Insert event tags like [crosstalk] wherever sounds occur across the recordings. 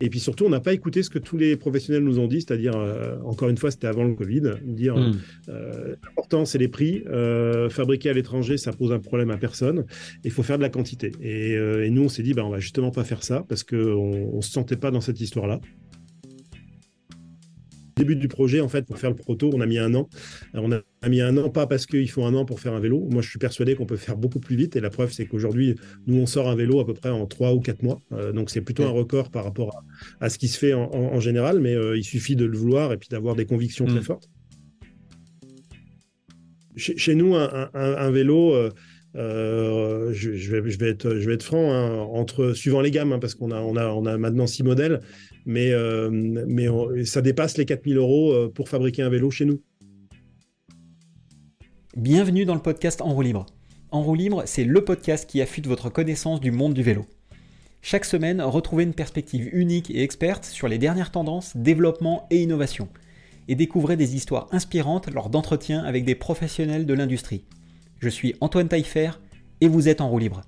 Et puis surtout, on n'a pas écouté ce que tous les professionnels nous ont dit, c'est-à-dire, euh, encore une fois, c'était avant le Covid, dire mm. euh, l'important, c'est les prix. Euh, fabriquer à l'étranger, ça pose un problème à personne. Il faut faire de la quantité. Et, et nous, on s'est dit, bah, on va justement pas faire ça parce qu'on ne se sentait pas dans cette histoire-là début du projet, en fait, pour faire le proto, on a mis un an. on a mis un an, pas parce qu'il faut un an pour faire un vélo. Moi, je suis persuadé qu'on peut faire beaucoup plus vite. Et la preuve, c'est qu'aujourd'hui, nous, on sort un vélo à peu près en trois ou quatre mois. Euh, donc, c'est plutôt un record par rapport à, ce qui se fait en, général. Mais euh, il suffit de le vouloir et puis d'avoir des convictions très mm. fortes. Chez, nous, un, vélo. Euh, je, vais, je, vais, être, je vais être franc, hein, entre, suivant les gammes, hein, parce qu'on a, on a, on a maintenant six modèles, mais, euh, ça dépasse les 4000 euros euh, pour fabriquer un vélo chez nous. Bienvenue dans le podcast En roue libre. En roue libre, c'est le podcast qui affûte votre connaissance du monde du vélo. Chaque semaine, retrouvez une perspective unique et experte sur les dernières tendances, développement et innovation. Et découvrez des histoires inspirantes lors d'entretiens avec des professionnels de l'industrie. Je suis Antoine Taillefer et vous êtes en roue libre.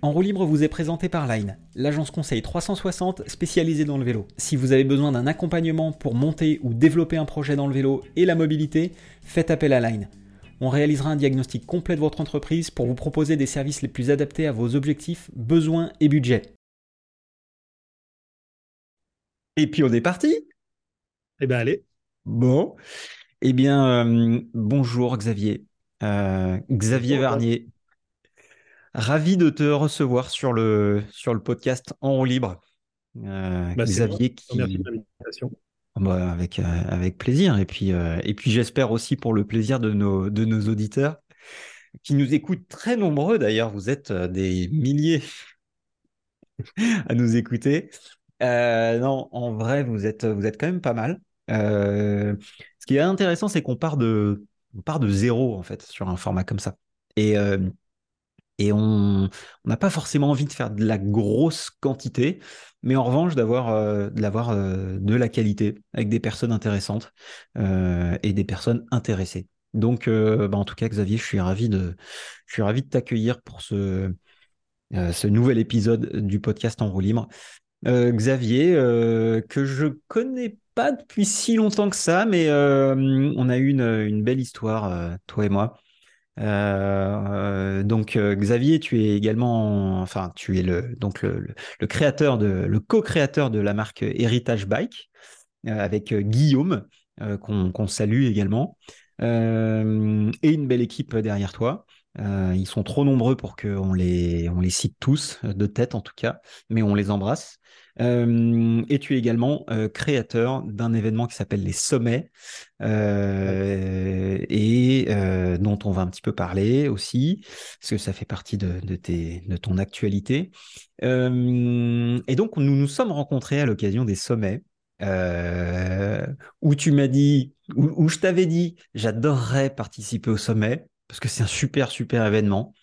En roue libre vous est présenté par Line, l'agence conseil 360 spécialisée dans le vélo. Si vous avez besoin d'un accompagnement pour monter ou développer un projet dans le vélo et la mobilité, faites appel à Line. On réalisera un diagnostic complet de votre entreprise pour vous proposer des services les plus adaptés à vos objectifs, besoins et budgets. Et puis on est parti Eh bien allez. Bon. Eh bien, euh, bonjour Xavier. Euh, Xavier Varnier, Ravi de te recevoir sur le, sur le podcast En roue libre. Euh, bah, Xavier qui... Merci de l'invitation. Bah, avec, euh, avec plaisir. Et puis, euh, et puis j'espère aussi pour le plaisir de nos, de nos auditeurs qui nous écoutent très nombreux d'ailleurs. Vous êtes des milliers [laughs] à nous écouter. non, en vrai, vous êtes, vous êtes quand même pas mal. ce qui est intéressant, c'est qu'on part de, on part de zéro en fait sur un format comme ça. Et et on n'a pas forcément envie de faire de la grosse quantité, mais en revanche d'avoir euh, euh, de la qualité avec des personnes intéressantes euh, et des personnes intéressées. Donc, bah, en tout cas, Xavier, je suis ravi de, t'accueillir pour ce, nouvel épisode du podcast En roue libre. Xavier, que je connais pas depuis si longtemps que ça, mais on a eu une belle histoire, toi et moi. Euh, donc euh, Xavier, tu es également, enfin tu es le donc le, créateur de le co-créateur de la marque Heritage Bike euh, avec Guillaume qu'on salue également et une belle équipe derrière toi. ils sont trop nombreux pour qu'on les on les cite tous de tête en tout cas, mais on les embrasse. Euh, et tu es également euh, créateur d'un événement qui s'appelle les Sommets euh, et dont on va un petit peu parler aussi, parce que ça fait partie de, de, ton actualité. et donc, nous nous sommes rencontrés à l'occasion des Sommets. où tu m'as dit, où je t'avais dit, j'adorerais participer au sommet parce que c'est un super super événement.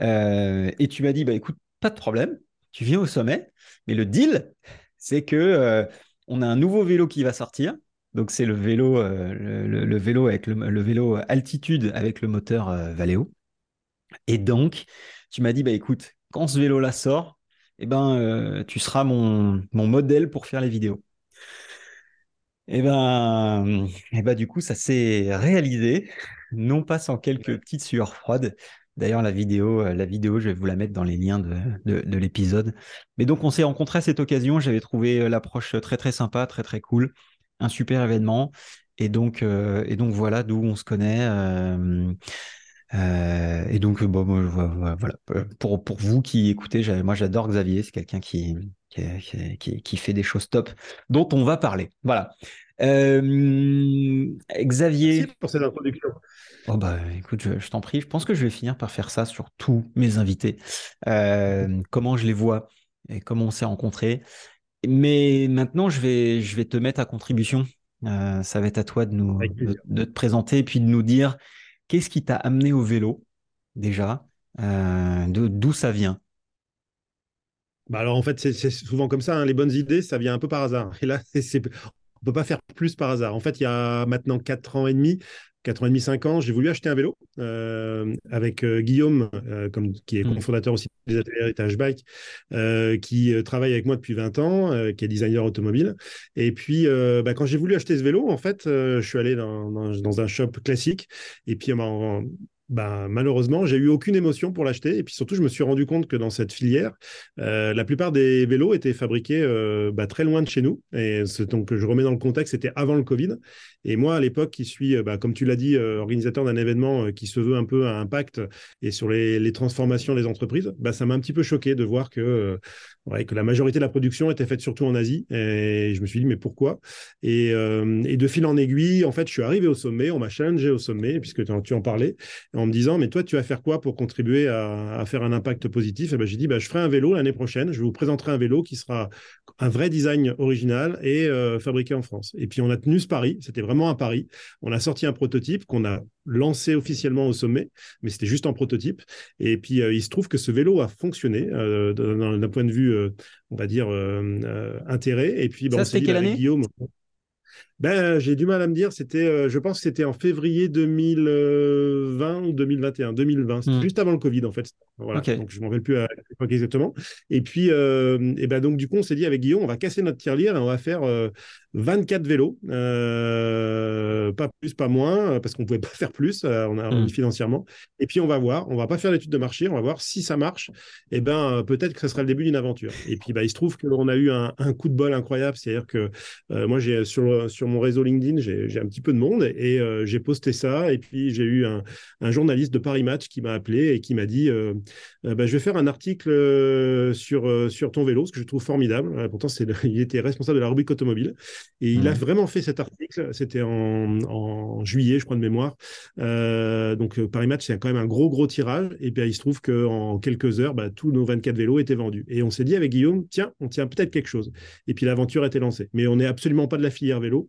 et tu m'as dit, bah écoute, pas de problème, tu viens au sommet. Mais le deal, c'est que euh, on a un nouveau vélo qui va sortir. Donc c'est le vélo, euh, le, vélo avec le, vélo altitude avec le moteur euh, Valeo. Et donc tu m'as dit bah écoute, quand ce vélo-là sort, eh ben tu seras mon, mon modèle pour faire les vidéos. Et eh ben, et eh ben du coup ça s'est réalisé, non pas sans quelques petites sueurs froides, D'ailleurs, la vidéo, euh, la vidéo, je vais vous la mettre dans les liens de, de, l'épisode. Mais donc, on s'est rencontrés à cette occasion. J'avais trouvé euh, l'approche très très sympa, très très cool, un super événement. Et donc, euh, voilà d'où on se connaît. et donc, bon, voilà. Pour, vous qui écoutez, moi j'adore Xavier, c'est quelqu'un qui, fait des choses top dont on va parler. Voilà. Xavier. Merci pour cette introduction. Oh bah écoute, je, t'en prie, je pense que je vais finir par faire ça sur tous mes invités. Euh, comment je les vois et comment on s'est rencontrés. Mais maintenant, je vais, je vais te mettre à contribution. Euh, ça va être à toi de, nous, de, te présenter et puis de nous dire qu'est-ce qui t'a amené au vélo déjà, euh, d'où ça vient. Bah alors en fait, c'est souvent comme ça. Hein. les bonnes idées, ça vient un peu par hasard. Et là, [laughs] c'est on peut pas faire plus par hasard. En fait, il y a maintenant 4 ans et demi, 4 ans et demi, 5 ans, j'ai voulu acheter un vélo euh, avec euh, Guillaume, euh, comme, qui est mm. cofondateur aussi des ateliers Heritage Bike, qui travaille avec moi depuis 20 ans, qui est designer automobile. Et puis, bah, quand j'ai voulu acheter ce vélo, en fait, je suis allé dans, dans, un shop classique. Et puis, en, bah, malheureusement, j'ai eu aucune émotion pour l'acheter. Et puis surtout, je me suis rendu compte que dans cette filière, euh, la plupart des vélos étaient fabriqués euh, bah, très loin de chez nous. Et donc, je remets dans le contexte, c'était avant le Covid. Et moi, à l'époque, qui suis, euh, bah, comme tu l'as dit, organisateur d'un événement qui se veut un peu à impact et sur les, transformations des entreprises, bah, ça m'a un petit peu choqué de voir que, que la majorité de la production était faite surtout en Asie. Et je me suis dit, mais pourquoi? Et, et, de fil en aiguille, en fait, je suis arrivé au sommet, on m'a challengé au sommet, puisque tu en parlais en me disant, mais toi, tu vas faire quoi pour contribuer à, faire un impact positif? Et ben, j'ai dit, bah, je ferai un vélo l'année prochaine. Je vous présenterai un vélo qui sera un vrai design original et euh, fabriqué en France. Et puis, on a tenu ce pari. C'était vraiment un pari. On a sorti un prototype qu'on a lancé officiellement au sommet, mais c'était juste en prototype. Et puis, euh, il se trouve que ce vélo a fonctionné euh, d'un point de vue, on va dire, intérêt. Et puis, bah, Ça, c'était quelle année? Guillaume, ben, j'ai du mal à me dire. C'était, euh, je pense que c'était en février 2020 ou 2021. 2020, c'était hmm. juste avant le Covid en fait. Voilà. Donc je m'en rappelle plus à l'époque exactement. Et puis, euh, et ben donc du coup, on s'est dit avec Guillaume, on va casser notre tirelire et on va faire 24 euh, vélos, pas plus, pas moins, parce qu'on pouvait pas [laughs] faire plus, on a hmm. financièrement. Et puis on va voir, on va pas faire l'étude de marché, on va voir si ça marche. Et ben peut-être que ce sera le début d'une aventure. Et puis bah, il se trouve qu'on a eu un, un, coup de bol incroyable, c'est-à-dire que moi j'ai sur sur mon réseau LinkedIn, j'ai un petit peu de monde et euh, j'ai posté ça. Et puis, j'ai eu un, journaliste de Paris Match qui m'a appelé et qui m'a dit euh, euh, bah, Je vais faire un article sur, sur ton vélo, ce que je trouve formidable. pourtant, [laughs] il était responsable de la rubrique automobile. Et il a vraiment fait cet article. C'était en, juillet, je crois, de mémoire. donc, Paris Match, c'est quand même un gros, gros tirage. Et puis, il se trouve qu'en quelques heures, bah, tous nos 24 vélos étaient vendus. Et on s'est dit avec Guillaume Tiens, on tient peut-être quelque chose. Et puis, l'aventure était lancée. Mais on n'est absolument pas de la filière vélo.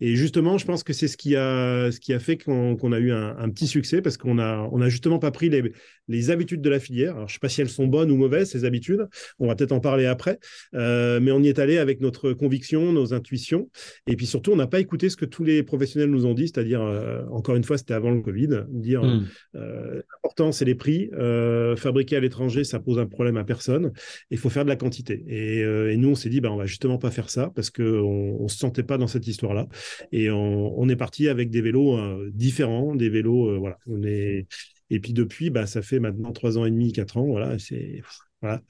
Et justement, je pense que c'est ce qui a, ce qui a fait qu'on a eu un, petit succès parce qu'on a, on a justement pas pris les, les habitudes de la filière. Alors, je sais pas si elles sont bonnes ou mauvaises, ces habitudes. On va peut-être en parler après. Euh, mais on y est allé avec notre conviction, nos intuitions. Et puis surtout, on n'a pas écouté ce que tous les professionnels nous ont dit, c'est-à-dire, euh, encore une fois, c'était avant le Covid, dire hmm. euh, l'important, c'est les prix. fabriquer à l'étranger, ça pose un problème à personne. Il faut faire de la quantité. Et, et nous, on s'est dit, ben, on va justement pas faire ça parce qu'on ne se sentait pas dans cette histoire-là. Et on, est parti avec des vélos euh, différents, des vélos, euh, voilà. On est... Et puis depuis, bah, ça fait maintenant trois ans et demi, quatre ans, voilà, c'est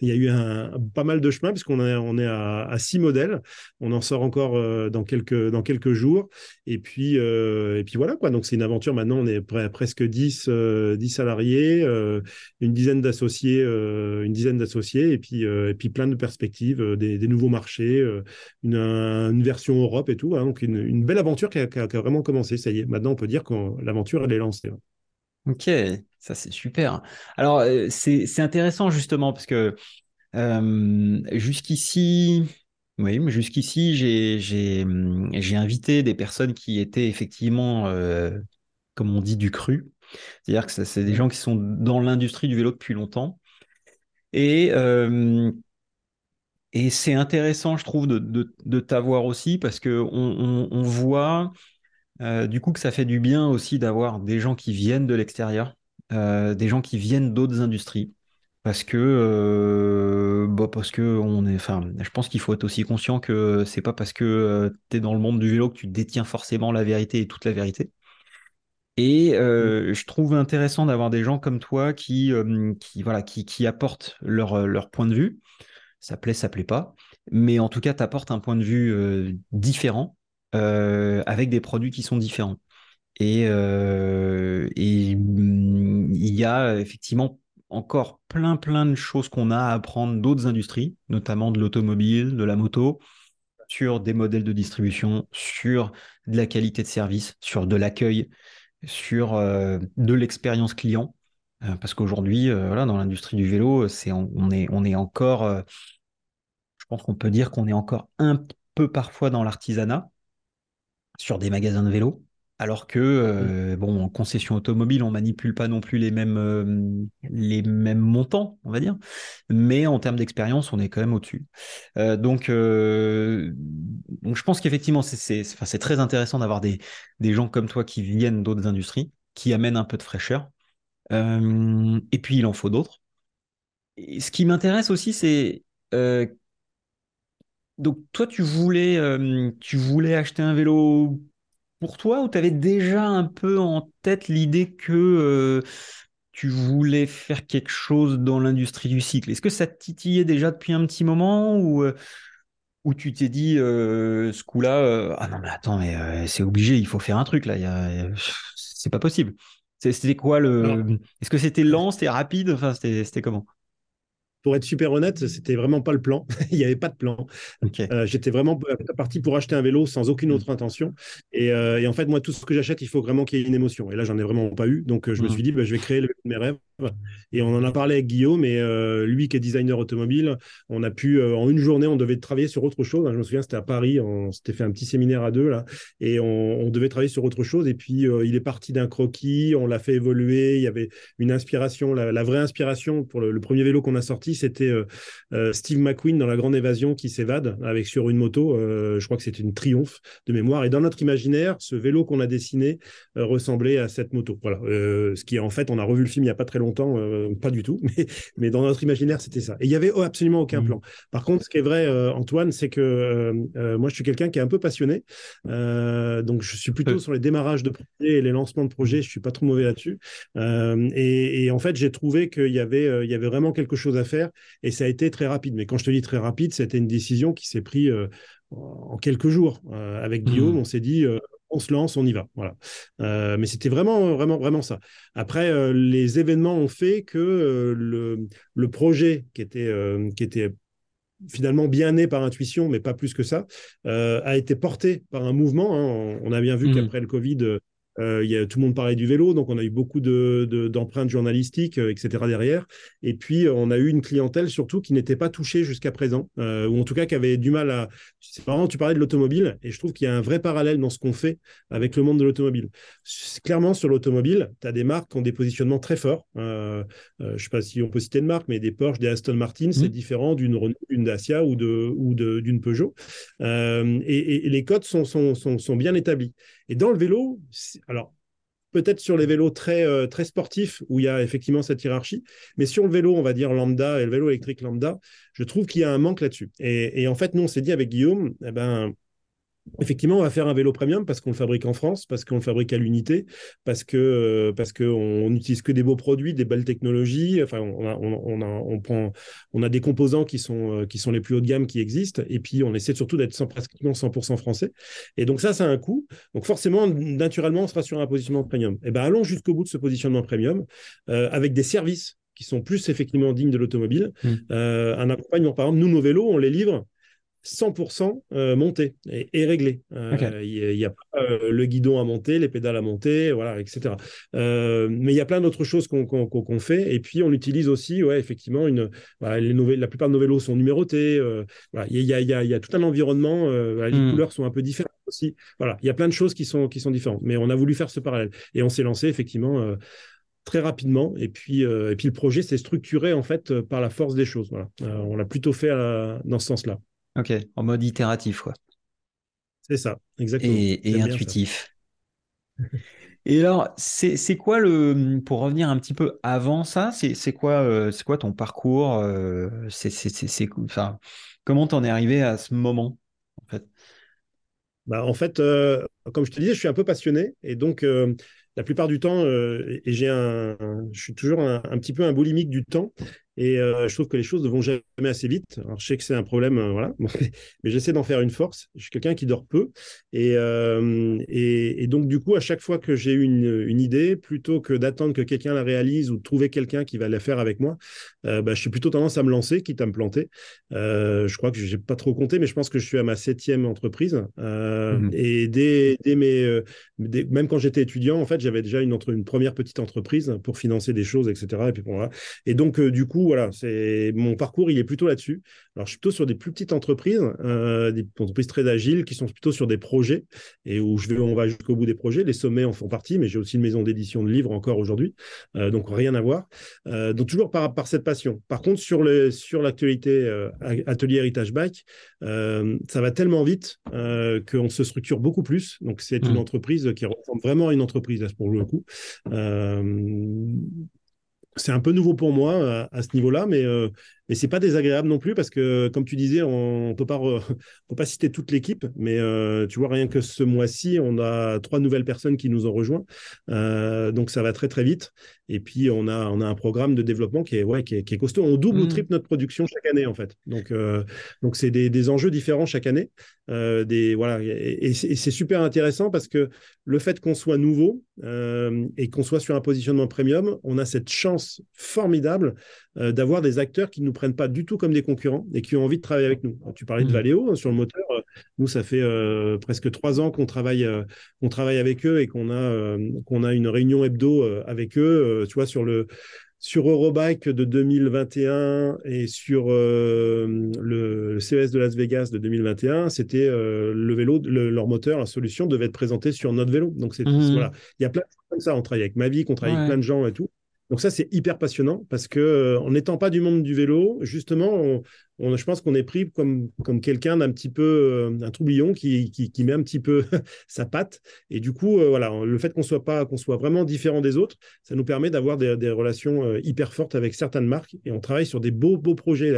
il y a eu un, pas mal de chemin puisqu'on est, est à, six modèles. On en sort encore euh, dans, quelques, jours. Et puis, euh, et puis voilà, quoi. Donc, c'est une aventure. Maintenant, on est près à presque 10, 10 euh, salariés, une dizaine d'associés, une dizaine d'associés, et puis, plein de perspectives, des, nouveaux marchés, une, version Europe et tout. Hein. donc, une, belle aventure qui a, vraiment commencé. Ça y est, maintenant, on peut dire que l'aventure, elle est lancée. Ok, ça c'est super. Alors euh, c'est intéressant justement parce que euh, jusqu'ici, oui, jusqu'ici j'ai invité des personnes qui étaient effectivement, euh, comme on dit, du cru. C'est-à-dire que c'est des gens qui sont dans l'industrie du vélo depuis longtemps. Et, et c'est intéressant, je trouve, de, de, t'avoir aussi parce qu'on on voit euh, du coup, que ça fait du bien aussi d'avoir des gens qui viennent de l'extérieur, euh, des gens qui viennent d'autres industries. Parce que, euh, bah, parce que on est, enfin, je pense qu'il faut être aussi conscient que c'est pas parce que tu es dans le monde du vélo que tu détiens forcément la vérité et toute la vérité. Et mmh. je trouve intéressant d'avoir des gens comme toi qui, qui, voilà, qui, qui apportent leur, leur point de vue. Ça plaît, ça plaît pas. Mais en tout cas, tu apportes un point de vue différent avec des produits qui sont différents. Et, euh, mm, il y a effectivement encore plein plein de choses qu'on a à apprendre d'autres industries, notamment de l'automobile, de la moto, sur des modèles de distribution, sur de la qualité de service, sur de l'accueil, sur euh, de l'expérience client. parce qu'aujourd'hui, voilà, dans l'industrie du vélo, c'est on, est, on est encore, je pense qu'on peut dire qu'on est encore un peu parfois dans l'artisanat, sur des magasins de vélo. Alors que, euh, bon, en concession automobile, on manipule pas non plus les mêmes, euh, les mêmes montants, on va dire. Mais en termes d'expérience, on est quand même au-dessus. Euh, donc, donc, je pense qu'effectivement, c'est très intéressant d'avoir des, des gens comme toi qui viennent d'autres industries, qui amènent un peu de fraîcheur. et puis, il en faut d'autres. ce qui m'intéresse aussi, c'est donc toi, tu voulais, tu voulais acheter un vélo pour toi ou tu avais déjà un peu en tête l'idée que euh, tu voulais faire quelque chose dans l'industrie du cycle? Est-ce que ça te titillait déjà depuis un petit moment ou, euh, tu t'es dit euh, ce coup-là, ah non mais attends, mais c'est obligé, il faut faire un truc là, c'est pas possible. C'était quoi le. Est-ce que c'était lent, c'était rapide? Enfin, c'était comment? Pour être super honnête, c'était vraiment pas le plan. [laughs] Il n'y avait pas de plan. Euh, j'étais vraiment parti pour acheter un vélo sans aucune mm. autre intention. Euh, et, en fait, moi, tout ce que j'achète, il faut vraiment qu'il y ait une émotion. Et là, j'en ai vraiment pas eu. Donc, euh, je me mm. suis dit, bah, je vais créer le vélo de mes rêves. Et on en a parlé avec Guillaume, et lui qui est designer automobile, on a pu, en une journée, on devait travailler sur autre chose. Je me souviens, c'était à Paris, on s'était fait un petit séminaire à deux, là, et on, devait travailler sur autre chose. Et puis, il est parti d'un croquis, on l'a fait évoluer. Il y avait une inspiration, la, vraie inspiration pour le premier vélo qu'on a sorti, c'était euh, euh, Steve McQueen dans La Grande Évasion qui s'évade avec sur une moto. Euh, je crois que c'est une triomphe de mémoire. Et dans notre imaginaire, ce vélo qu'on a dessiné ressemblait à cette moto. Voilà. ce qui est en fait, on a revu le film il n'y a pas très longtemps, pas du tout, [laughs] mais, mais dans notre imaginaire, c'était ça. Et il n'y avait absolument aucun mmh. plan. Par contre, ce qui est vrai, Antoine, c'est que moi, je suis quelqu'un qui est un peu passionné. donc, je suis plutôt sur les démarrages de projets et les lancements de projets. Je suis pas trop mauvais là-dessus. Et, et, en fait, j'ai trouvé qu'il y avait, il y avait vraiment quelque chose à faire et ça a été très rapide. Mais quand je te dis très rapide, c'était une décision qui s'est prise euh, en quelques jours. Euh, avec Guillaume, mmh. on s'est dit, euh, on se lance, on y va. Voilà. mais c'était vraiment, vraiment, vraiment ça. Après, les événements ont fait que le, le, projet qui était, qui était finalement bien né par intuition, mais pas plus que ça, a été porté par un mouvement. Hein. On a bien vu mmh. qu'après le Covid, euh, y a, tout le monde parlait du vélo, donc on a eu beaucoup d'empreintes de, journalistiques, euh, etc. derrière. Et puis, on a eu une clientèle surtout qui n'était pas touchée jusqu'à présent, euh, ou en tout cas qui avait du mal à... C'est marrant, tu parlais de l'automobile, et je trouve qu'il y a un vrai parallèle dans ce qu'on fait avec le monde de l'automobile. Clairement, sur l'automobile, tu as des marques qui ont des positionnements très forts. je ne sais pas si on peut citer de marque, mais des Porsche, des Aston Martin, c'est mmh. différent d'une Renault, d'une Dacia ou d'une ou Peugeot. Et, et, les codes sont, sont, sont, sont bien établis. Et dans le vélo, alors peut-être sur les vélos très, euh, très sportifs où il y a effectivement cette hiérarchie, mais sur le vélo, on va dire lambda et le vélo électrique lambda, je trouve qu'il y a un manque là-dessus. Et, et, en fait, nous, on s'est dit avec Guillaume, eh ben, Effectivement, on va faire un vélo premium parce qu'on le fabrique en France, parce qu'on le fabrique à l'unité, parce que euh, parce qu'on n'utilise que des beaux produits, des belles technologies. Enfin, on a, on, a, on prend, on a des composants qui sont euh, qui sont les plus haut de gamme qui existent, et puis on essaie surtout d'être pratiquement 100% français. Et donc ça, ça a un coût. Donc forcément, naturellement, on sera sur un positionnement premium. Et eh ben allons jusqu'au bout de ce positionnement premium euh, avec des services qui sont plus effectivement dignes de l'automobile. Mmh. un accompagnement, par exemple, nous nos vélos, on les livre 100% euh, monté et, réglé. Euh, il n'y a, pas euh, le guidon à monter, les pédales à monter, voilà, etc. mais il y a plein d'autres choses qu'on fait. Et puis, on utilise aussi, ouais, effectivement, une, les la plupart de nos vélos sont numérotés. il, y a, y a, tout un environnement. les hmm. couleurs sont un peu différentes aussi. Voilà, il y a plein de choses qui sont, qui sont différentes. Mais on a voulu faire ce parallèle. Et on s'est lancé, effectivement très rapidement. Et puis, et puis le projet s'est structuré en fait par la force des choses. Voilà. on l'a plutôt fait dans ce sens-là. Ok, en mode itératif, quoi. C'est ça, exactement. Et, intuitif. et alors, c'est quoi le. Pour revenir un petit peu avant ça, c'est quoi, euh, c'est quoi ton parcours euh, c'est enfin, Comment t'en es arrivé à ce moment, en fait? Bah, En fait, euh, comme je te disais, je suis un peu passionné. Et donc, la plupart du temps, et j'ai un, je suis toujours un, un, petit peu un boulimique du temps. Et euh, je trouve que les choses ne vont jamais assez vite. Alors, je sais que c'est un problème, euh, voilà, [laughs] mais j'essaie d'en faire une force. Je suis quelqu'un qui dort peu. Euh, et, et, donc, du coup, à chaque fois que j'ai une, une idée, plutôt que d'attendre que quelqu'un la réalise ou de trouver quelqu'un qui va la faire avec moi, bah, je suis plutôt tendance à me lancer, quitte à me planter. je crois que je n'ai pas trop compté, mais je pense que je suis à ma septième entreprise. Mmh et dès, dès mes, même quand j'étais étudiant, en fait, j'avais déjà une, une première petite entreprise pour financer des choses, etc. Et, puis, voilà. et donc, du coup, voilà, c'est mon parcours, il est plutôt là-dessus. Alors, je suis plutôt sur des plus petites entreprises, euh, des entreprises très agiles qui sont plutôt sur des projets et où je vais, on va jusqu'au bout des projets. Les sommets en font partie, mais j'ai aussi une maison d'édition de livres encore aujourd'hui, euh, donc rien à voir. Euh, donc toujours par, par cette passion. Par contre, sur le sur l'actualité atelier héritage bac, ça va tellement vite qu'on se structure beaucoup plus. Donc c'est une mmh. entreprise qui ressemble vraiment à une entreprise pour le coup c'est un peu nouveau pour moi à, ce niveau-là, mais euh, mais c'est pas désagréable non plus parce que, comme tu disais, on, ne peut pas, [laughs] peut pas citer toute l'équipe, mais euh, tu vois, rien que ce mois-ci, on a trois nouvelles personnes qui nous ont rejoints. Euh, donc, ça va très, très vite. Et puis, on a, on a un programme de développement qui est, ouais, qui est, costaud. On double ou mmh. triple notre production chaque année, en fait. Donc, euh, donc c'est des, des, enjeux différents chaque année. des, voilà, et, c'est super intéressant parce que le fait qu'on soit nouveau et qu'on soit sur un positionnement premium, on a cette chance formidable d'avoir des acteurs qui nous prennent pas du tout comme des concurrents et qui ont envie de travailler avec nous. tu parlais de mmh. Valeo hein, sur le moteur. Euh, nous, ça fait euh, presque trois ans qu'on travaille, euh, on travaille avec eux et qu'on a, qu'on a une réunion hebdo avec eux. tu vois, sur le sur Eurobike de 2021 et sur le, CES de Las Vegas de 2021, c'était le vélo, leur moteur, la solution devait être présentée sur notre vélo. Donc c'est mmh. voilà, il y a plein de choses comme ça. On travaille avec Mavic, on travaille avec plein de gens et tout. Donc ça, c'est hyper passionnant parce que euh, en n'étant pas du monde du vélo, justement, je pense qu'on est pris comme, comme quelqu'un d'un petit peu euh, un troublion qui, qui, met un petit peu [laughs] sa patte. Et du coup, euh, voilà, le fait qu'on soit pas qu'on soit vraiment différent des autres, ça nous permet d'avoir des, relations hyper fortes avec certaines marques. Et on travaille sur des beaux beaux projets,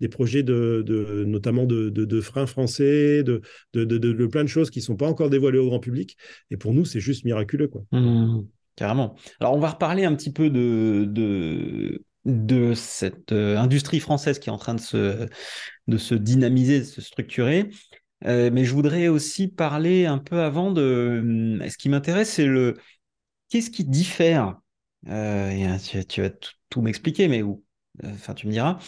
des projets de, de notamment de, de, freins français, de, de, plein de choses qui sont pas encore dévoilées au grand public. Et pour nous, c'est juste miraculeux, quoi. Mmh. Carrément. Alors, on va reparler un petit peu de, de, cette euh, industrie française qui est en train de se, de se dynamiser, de se structurer. Euh, mais je voudrais aussi parler un peu avant de. Ce qui m'intéresse, c'est le. Qu'est-ce qui diffère euh, tu, vas tout, m'expliquer, mais Enfin, tu me diras.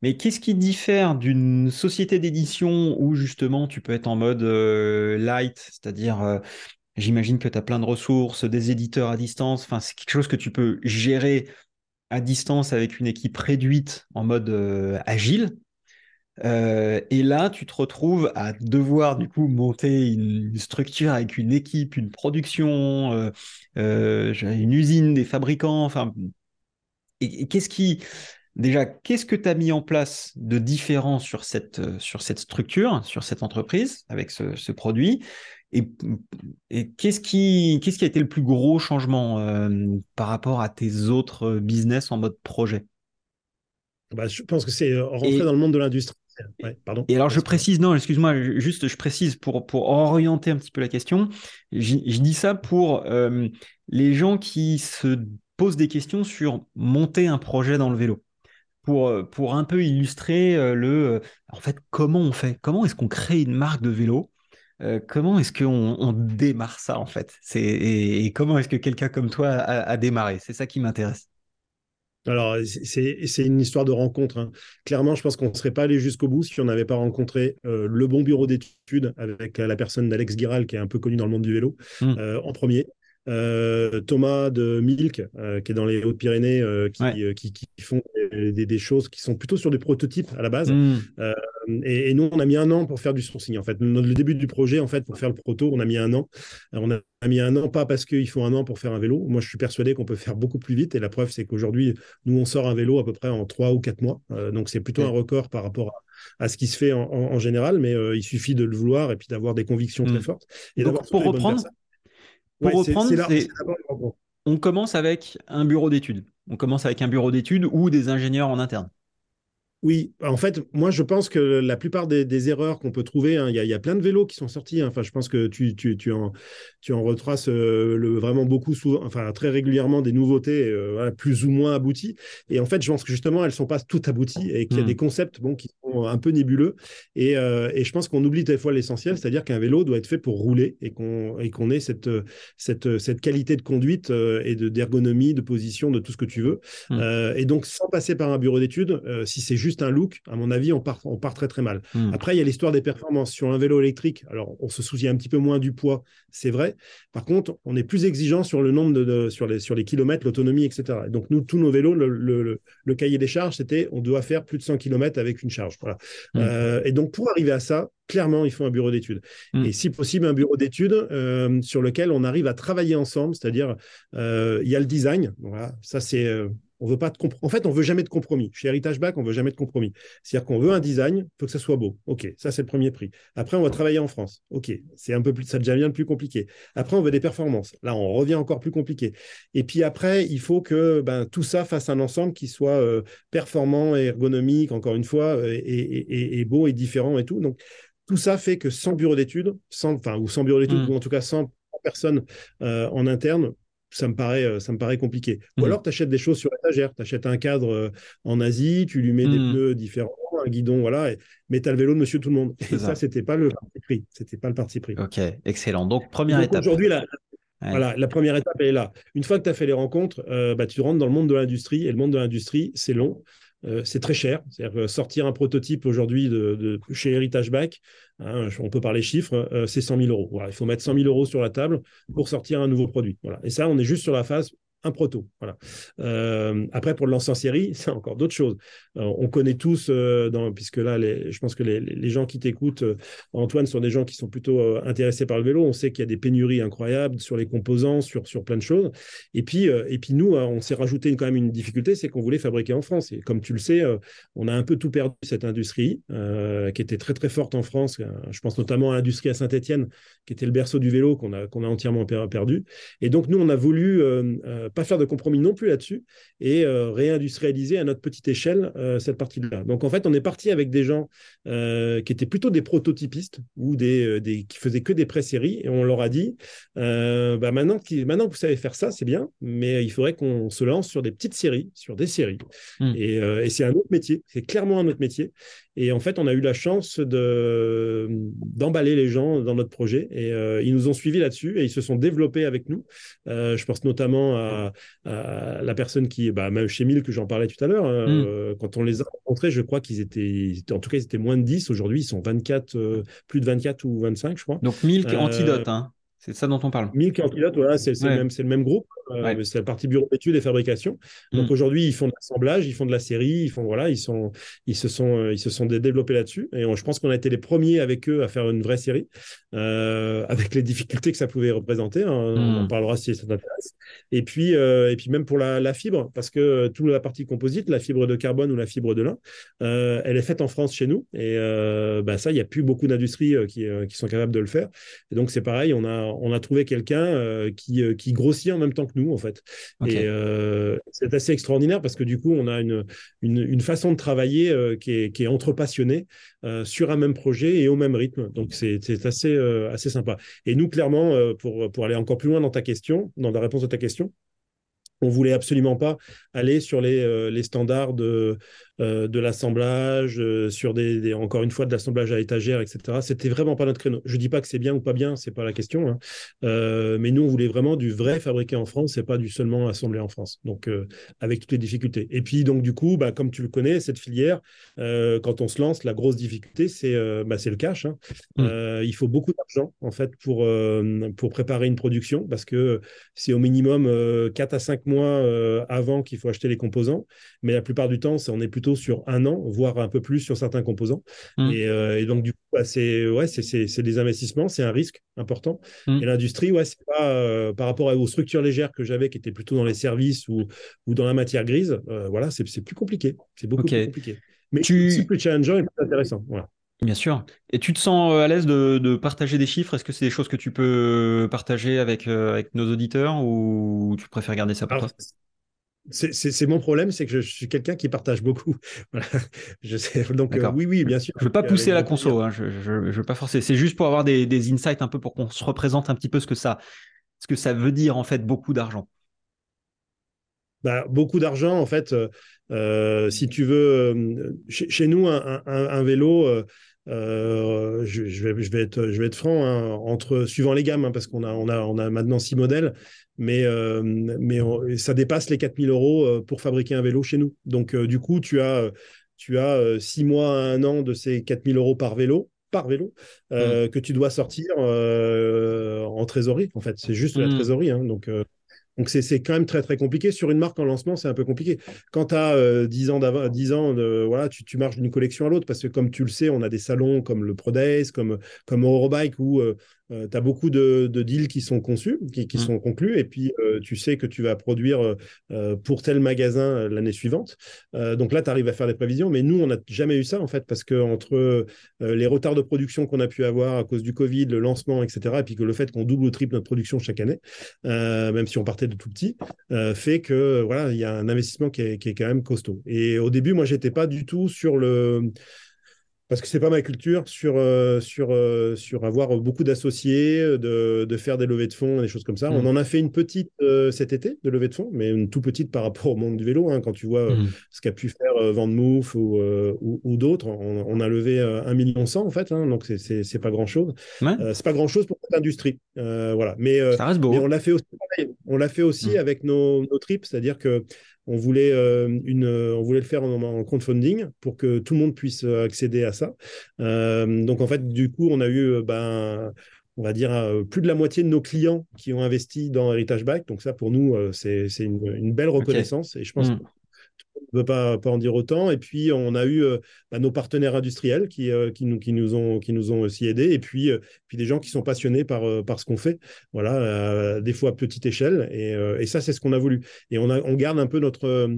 Mais qu'est-ce qui diffère d'une société d'édition où justement tu peux être en mode light, c'est-à-dire J'imagine que tu as plein de ressources, des éditeurs à distance. Enfin, c'est quelque chose que tu peux gérer à distance avec une équipe réduite en mode euh, agile. Euh, et là, tu te retrouves à devoir du coup monter une structure avec une équipe, une production, euh, une usine, des fabricants. Enfin, et, qu'est-ce qui déjà, qu'est-ce que tu as mis en place de différent sur cette, sur cette structure, sur cette entreprise avec ce, ce produit? Et, qu'est-ce qui, qu'est-ce qui a été le plus gros changement euh, par rapport à tes autres business en mode projet? Bah, Je pense que c'est euh, rentrer dans le monde de l'industrie. pardon. Et alors je précise, non, excuse-moi, juste je précise pour, pour orienter un petit peu la question. Je, dis ça pour euh, les gens qui se posent des questions sur monter un projet dans le vélo. Pour, pour un peu illustrer le, en fait, comment on fait? Comment est-ce qu'on crée une marque de vélo? Euh, comment est-ce qu'on on démarre ça en fait? Et, et, comment est-ce que quelqu'un comme toi a, démarré? C'est ça qui m'intéresse. Alors, c'est une histoire de rencontre. Hein. Clairement, je pense qu'on ne serait pas allé jusqu'au bout si on n'avait pas rencontré euh, le bon bureau d'études avec la personne d'Alex Giral, qui est un peu connu dans le monde du vélo, mmh. euh, en premier. Euh, Thomas de Milk, euh, qui est dans les Hautes-Pyrénées, euh, qui, qui, font des, choses qui sont plutôt sur des prototypes à la base. Hmm. Et, nous, on a mis un an pour faire du sourcing. En fait, le début du projet, en fait, pour faire le proto, on a mis un an. on a mis un an, pas parce qu'il faut un an pour faire un vélo. Moi, je suis persuadé qu'on peut faire beaucoup plus vite. Et la preuve, c'est qu'aujourd'hui, nous, on sort un vélo à peu près en trois ou quatre mois. donc, c'est plutôt un record par rapport à, ce qui se fait en, général. Mais il suffit de le vouloir et puis d'avoir des convictions très hmm. fortes. Et donc, pour reprendre, pour reprendre, on commence avec un bureau d'études. On commence avec un bureau d'études ou des ingénieurs en interne. Oui, en fait, moi je pense que la plupart des, erreurs qu'on peut trouver, hein, il y, a plein de vélos qui sont sortis. Hein. enfin, je pense que tu, tu, en, tu en retraces euh, le, vraiment beaucoup, souvent, enfin très régulièrement des nouveautés euh, plus ou moins abouties. Et en fait, je pense que justement, elles ne sont pas toutes abouties et qu'il y a hmm. des concepts bon, qui sont sont un peu nébuleux. Et, et je pense qu'on oublie des fois l'essentiel, c'est-à-dire qu'un vélo doit être fait pour rouler et qu'on ait cette, cette, cette qualité de conduite et d'ergonomie, de, position, de tout ce que tu veux. Mmh. et donc, sans passer par un bureau d'études, si c'est juste un look, à mon avis, on part, on part très très mal. Mmh. Après, il y a l'histoire des performances. Sur un vélo électrique, alors on se soucie un petit peu moins du poids, c'est vrai. Par contre, on est plus exigeant sur le nombre de, sur, les, sur les kilomètres, l'autonomie, etc. donc, nous, tous nos vélos, le, le, cahier des charges, c'était on doit faire plus de 100 km avec une charge. Voilà. Mmh. Euh, et donc, pour arriver à ça, clairement, il faut un bureau d'études. Mmh. Et si possible, un bureau d'études euh, sur lequel on arrive à travailler ensemble, c'est-à-dire, euh, il y a le design. Voilà, ça, c'est on veut pas de En fait, on veut jamais de compromis. Chez Heritage Back, on veut jamais de compromis. C'est-à-dire qu'on veut un design, il faut que ça soit beau. OK, ça c'est le premier prix. Après, on va travailler en France. OK, c'est un peu plus ça devient plus compliqué. Après, on veut des performances. Là, on revient encore plus compliqué. Et puis après, il faut que ben, tout ça fasse un ensemble qui soit euh, performant et ergonomique, encore une fois, euh, et, beau et différent et tout. Donc, tout ça fait que sans bureau d'études, sans, enfin, ou sans bureau d'études, mmh. ou en tout cas sans personne euh, en interne, ça me paraît, euh, ça me paraît compliqué. Ou mmh. alors, tu achètes des choses sur l'étagère. Tu achètes un cadre euh, en Asie, tu lui mets des mmh. pneus différents, un guidon, voilà, et, mais tu as le vélo de monsieur tout le monde. Et ça, c'était pas le parti pris. C'était pas le parti pris. Ok, excellent. Donc, première étape. Aujourd'hui, la, voilà, la première étape, elle est là. Une fois que tu as fait les rencontres, euh, bah, tu rentres dans le monde de l'industrie. Et le monde de l'industrie, c'est long. Euh, c'est très cher. C'est-à-dire sortir un prototype aujourd'hui de, chez Heritage Back, hein, on peut parler chiffres, euh, c'est 100 000 euros. Il faut mettre 100 000 euros sur la table pour sortir un nouveau produit. Voilà. Et ça, on est juste sur la phase un proto. Voilà. Euh, après, pour le lancer en série, [laughs] c'est encore d'autres choses. Euh, on connaît tous, euh, dans, puisque là, je pense que les, les gens qui t'écoutent, Antoine, sont des gens qui sont plutôt intéressés par le vélo. On sait qu'il y a des pénuries incroyables sur les composants, sur, sur plein de choses. Et puis, et puis nous, on s'est rajouté quand même une difficulté, c'est qu'on voulait fabriquer en France. Et comme tu le sais, on a un peu tout perdu, cette industrie, qui était très, très forte en France. Je pense notamment à l'industrie à Saint-Etienne, qui était le berceau du vélo qu'on a, qu'on a entièrement perdu. Et donc, nous, on a voulu pas faire de compromis non plus là-dessus et euh, réindustrialiser à notre petite échelle euh, cette partie-là. Donc en fait, on est parti avec des gens euh, qui étaient plutôt des prototypistes ou des, des qui faisaient que des pré-séries et on leur a dit bah maintenant, maintenant que vous savez faire ça, c'est bien, mais il faudrait qu'on se lance sur des petites séries, sur des séries. Hmm. Et, et c'est un autre métier, c'est clairement un autre métier. Et en fait, on a eu la chance de, d'emballer les gens dans notre projet et ils nous ont suivis là-dessus et ils se sont développés avec nous. je pense notamment à la personne qui, bah, même chez Mille, que j'en parlais tout à l'heure, euh, quand on les a rencontrés, je crois qu'ils étaient, en tout cas, ils étaient moins de 10. Aujourd'hui, ils sont 24, euh, plus de 24 ou 25, je crois. Donc Milk euh, Antidote, hein. C'est ça dont on parle. Milk Antidote, voilà, c'est, le même, c'est le même groupe. Euh, c'est la partie bureau d'études et fabrication. Donc mm. aujourd'hui, ils font de l'assemblage, ils font de la série, ils font voilà, ils sont, ils se sont, euh, ils se sont développés là-dessus. Et je pense qu'on a été les premiers avec eux à faire une vraie série, euh, avec les difficultés que ça pouvait représenter. Hein. On en parlera si ça t'intéresse. Et puis, et puis même pour la, fibre, parce que toute la partie composite, la fibre de carbone ou la fibre de lin, elle est faite en France chez nous. Et bah, ça, il n'y a plus beaucoup d'industries qui, qui, sont capables de le faire. Et donc c'est pareil, on a, on a trouvé quelqu'un qui, qui grossit en même temps que nous en fait. Et euh, c'est assez extraordinaire parce que du coup, on a une, une, façon de travailler euh, qui, est, qui, est, entre passionnés euh, sur un même projet et au même rythme. Donc, c'est assez, assez sympa. Et nous, clairement, pour, pour aller encore plus loin dans ta question, dans la réponse à ta question, on voulait absolument pas aller sur les, les standards de, euh, de l'assemblage, euh, sur des, encore une fois de l'assemblage à étagère, etc. C'était vraiment pas notre créneau. Je dis pas que c'est bien ou pas bien, c'est pas la question. Hein. Euh, mais nous, on voulait vraiment du vrai fabriqué en France et pas du seulement assemblé en France. Donc, avec toutes les difficultés. Et puis, donc, du coup, bah, comme tu le connais, cette filière, quand on se lance, la grosse difficulté, c'est bah, le cash. Hein. Mmh. il faut beaucoup d'argent, en fait, pour, pour préparer une production parce que c'est au minimum 4 à 5 mois avant qu'il faut acheter les composants. Mais la plupart du temps, on est plutôt sur un an, voire un peu plus sur certains composants. Mmh. Euh, et, donc, du coup, bah, c'est ouais, c'est des investissements, c'est un risque important. Mmh. Et l'industrie, ouais, c'est pas euh, par rapport aux structures légères que j'avais, qui étaient plutôt dans les services ou, ou dans la matière grise, euh, voilà, c'est plus compliqué. C'est beaucoup plus compliqué. Mais tu... c'est plus challengeant et plus intéressant. Voilà. Bien sûr. Et tu te sens à l'aise de, partager des chiffres? Est-ce que c'est des choses que tu peux partager avec, avec nos auditeurs ou tu préfères garder ça pour toi? C'est mon problème, c'est que je, suis quelqu'un qui partage beaucoup. [laughs] Je sais, donc euh, oui, oui, bien sûr. Je ne veux pas pousser la conso, hein, je ne veux pas forcer. C'est juste pour avoir des, insights un peu pour qu'on se représente un petit peu ce que ça, ce que ça veut dire en fait beaucoup d'argent. bah, beaucoup d'argent, en fait. Euh, si tu veux, chez, nous, un, vélo, je, vais, je, vais être, je vais être franc, hein, entre, suivant les gammes, hein, parce qu'on a, on a, on a maintenant six modèles, mais, mais ça dépasse les 4000 euros pour fabriquer un vélo chez nous. Donc, du coup, tu as, tu as six mois à un an de ces 4000 euros par vélo par vélo mmh. que tu dois sortir en trésorerie. En fait, c'est juste la mmh. trésorerie. Hein, donc, donc c'est quand même très très compliqué. Sur une marque en lancement, c'est un peu compliqué. Quand tu as 10 ans, 10 ans de, voilà, tu, tu marches d'une collection à l'autre, parce que comme tu le sais, on a des salons comme le Pro Days, comme, comme Eurobike, où euh, euh, tu as beaucoup de, deals qui sont conçus, qui, mmh. sont conclus, et puis euh, tu sais que tu vas produire euh, pour tel magasin l'année suivante. donc là, tu arrives à faire des prévisions, mais nous, on n'a jamais eu ça, en fait, parce que entre les retards de production qu'on a pu avoir à cause du Covid, le lancement, etc., et puis que le fait qu'on double ou triple notre production chaque année, même si on partait de tout petit, fait que voilà, il y a un investissement qui est, qui est, quand même costaud. Et au début, moi, j'étais pas du tout sur le parce que c'est pas ma culture sur, euh, sur, euh, sur avoir beaucoup d'associés, de, de, faire des levées de fonds, des choses comme ça. On mm. en a fait une petite euh, cet été de levée de fonds, mais une tout petite par rapport au monde du vélo. Hein, quand tu vois mm. ce qu'a pu faire Vandemouf ou, ou, ou d'autres, on, a levé 1,1 million en fait, hein, donc c'est pas grand chose. c'est pas grand chose pour cette industrie. Voilà. Mais, ça reste beau. mais on l'a fait aussi, on l'a fait aussi mm. avec nos, nos trips, c'est-à-dire que on voulait, euh, une, euh, on voulait le faire en, crowdfunding pour que tout le monde puisse euh, accéder à ça. donc, en fait, du coup, on a eu, ben, on va dire, plus de la moitié de nos clients qui ont investi dans Heritage Back. Donc, ça, pour nous, c'est une, belle reconnaissance. Et je pense mmh. Ne peut pas, pas en dire autant. Et puis, on a eu euh, bah, nos partenaires industriels qui, euh, qui, nous, qui, nous ont, qui nous ont aussi aidés. Et puis, euh, puis des gens qui sont passionnés par, par ce qu'on fait. Voilà, des fois à petite échelle. Et, et ça, c'est ce qu'on a voulu. Et on, a, on garde un peu notre.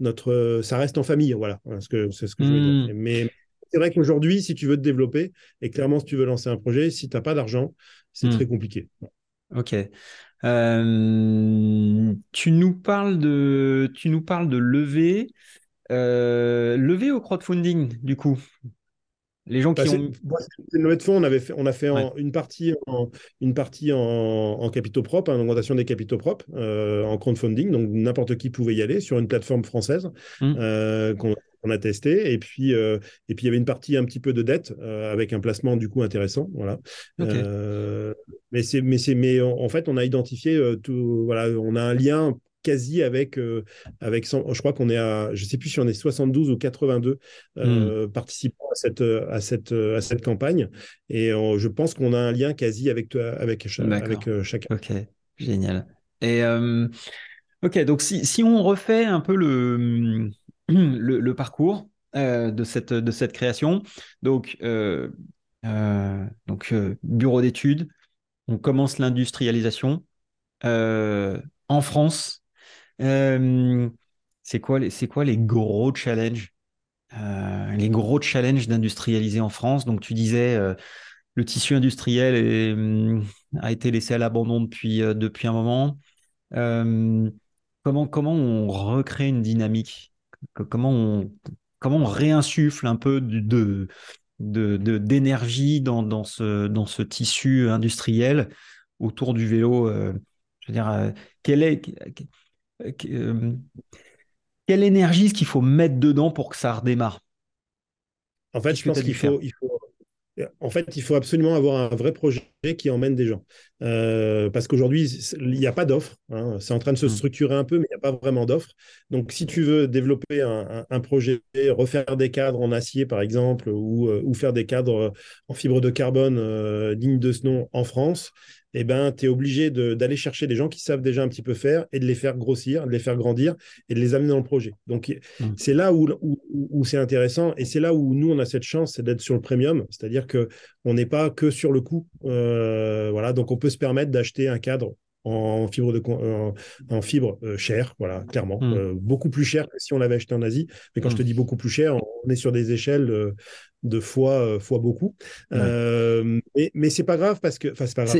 notre ça reste en famille. Voilà, c'est ce que, ce que je veux dire. Mmh. Mais c'est vrai qu'aujourd'hui, si tu veux te développer, et clairement, si tu veux lancer un projet, si tu n'as pas d'argent, c'est mmh. très compliqué. Ok. Euh, tu nous parles de, tu nous parles de lever, euh, lever au crowdfunding du coup. Les gens qui bah, ont. une levée de fonds, on, avait fait, on a fait une partie en, une partie en, capitaux propres, en augmentation des capitaux propres, euh, en crowdfunding. Donc n'importe qui pouvait y aller sur une plateforme française mmh. qu'on on a testé. Et puis, euh, et puis il y avait une partie un petit peu de dette euh, avec un placement du coup intéressant. Voilà. Euh, mais c'est, mais c'est, mais en, fait, on a identifié tout. Voilà, on a un lien quasi avec, avec je crois qu'on est à, je sais plus si on est 72 ou 82 hmm. participants à cette, à cette, à cette campagne. Et je pense qu'on a un lien quasi avec, avec, avec chacun. Ok, génial. Et ok, donc si, si on refait un peu le, [clears throat] le, parcours euh, de, cette, de création. Donc, euh, euh, bureau d'études, on commence l'industrialisation en France. c'est quoi, les, gros challenges Les gros challenges d'industrialiser en France? Donc, tu disais le tissu industriel hum, a été laissé à l'abandon depuis, un moment. comment on recrée une dynamique comment on, comment on réinsuffle un peu de, d'énergie dans, dans, ce, dans ce tissu industriel autour du vélo euh, Je veux dire, euh, quelle, est, euh, quelle énergie est-ce qu'il faut mettre dedans pour que ça redémarre? En fait, je pense qu'il faut, il faut, en fait, il faut absolument avoir un vrai projet qui emmène des gens. Euh, parce qu'aujourd'hui, il n'y a pas d'offre. Hein. C'est en train de se mmh. structurer un peu, mais il n'y a pas vraiment d'offre. Donc, si tu veux développer un, projet, refaire des cadres en acier, par exemple, ou, euh, ou faire des cadres en fibre de carbone euh, dignes de ce nom en France, eh ben, tu es obligé d'aller chercher des gens qui savent déjà un petit peu faire et de les faire grossir, de les faire grandir et de les amener dans le projet. Donc, mmh. c'est là où, où, c'est intéressant et c'est là où nous, on a cette chance, c'est d'être sur le premium, c'est-à-dire qu'on n'est pas que sur le coût. Euh, voilà, donc on peut se permettre d'acheter un cadre en fibre de en, fibre euh, cher, voilà, clairement, hmm. euh, beaucoup plus cher que si on l'avait acheté en Asie. Mais quand je te hmm. dis beaucoup plus cher, on est sur des échelles de fois fois beaucoup. mais mais c'est pas grave parce que.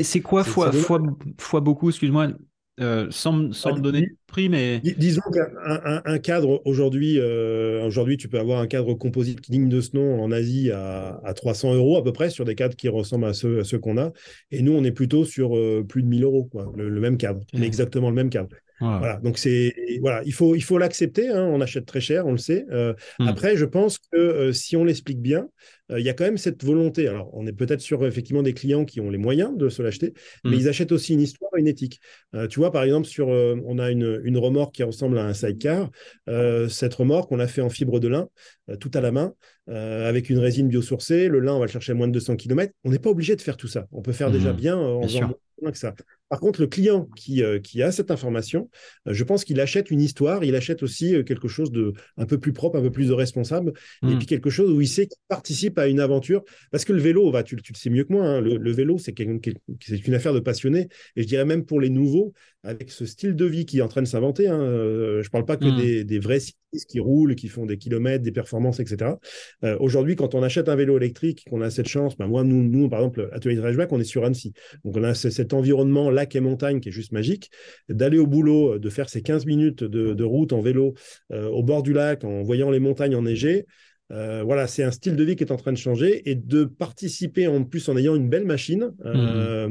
C'est quoi fois, fois fois beaucoup? Excuse-moi. Euh, sans, sans bah, donner de prix, mais. disons qu'un un, cadre aujourd'hui, euh, aujourd'hui, tu peux avoir un cadre composite digne de ce nom en Asie à, à 300 euros à peu près sur des cadres qui ressemblent à ceux, ceux qu'on a. Et nous, on est plutôt sur euh, plus de 1000 euros, quoi, le, même cadre, exactement le même cadre. Voilà, donc c'est voilà, il faut il faut l'accepter. Hein, on achète très cher, on le sait. Euh, Hmm. Après, je pense que euh, si on l'explique bien, il y a quand même cette volonté. Alors, on est peut-être sur effectivement des clients qui ont les moyens de se l'acheter, mais ils achètent aussi une histoire, une éthique. Euh, tu vois, par exemple, sur euh, on a une, une remorque qui ressemble à un sidecar. Euh, cette remorque, on l'a fait en fibre de lin, euh, tout à la main, euh, avec une résine biosourcée. Le lin, on va le chercher à moins de 200 km. On n'est pas obligé de faire tout ça. On peut faire déjà Mhm. bien euh, en faisant moins que ça. Par contre, le client qui, euh, qui a cette information, euh, je pense qu'il achète une histoire, il achète aussi euh, quelque chose de un peu plus propre, un peu plus de responsable, et Hmm. puis quelque chose où il sait qu'il participe à une aventure. Parce que le vélo, va, tu, tu le sais mieux que moi, hein, le, le vélo, c'est une affaire de passionné, et je dirais même pour les nouveaux, avec ce style de vie qui est en train de s'inventer. Hein, euh, je ne parle pas que Hmm. des, des vrais cyclistes qui roulent, qui font des kilomètres, des performances, etc. Euh, Aujourd'hui, quand on achète un vélo électrique, qu'on a cette chance, ben moi, nous, nous, par exemple, Atelier de Reichbach, on est sur Annecy. Donc, on a ce- cet environnement lac et montagne qui est juste magique. D'aller au boulot, euh, de faire ces 15 minutes de, de route en vélo euh, au bord du lac, en voyant les montagnes enneigées. Euh, voilà, c'est un style de vie qui est en train de changer et de participer en plus en ayant une belle machine. euh,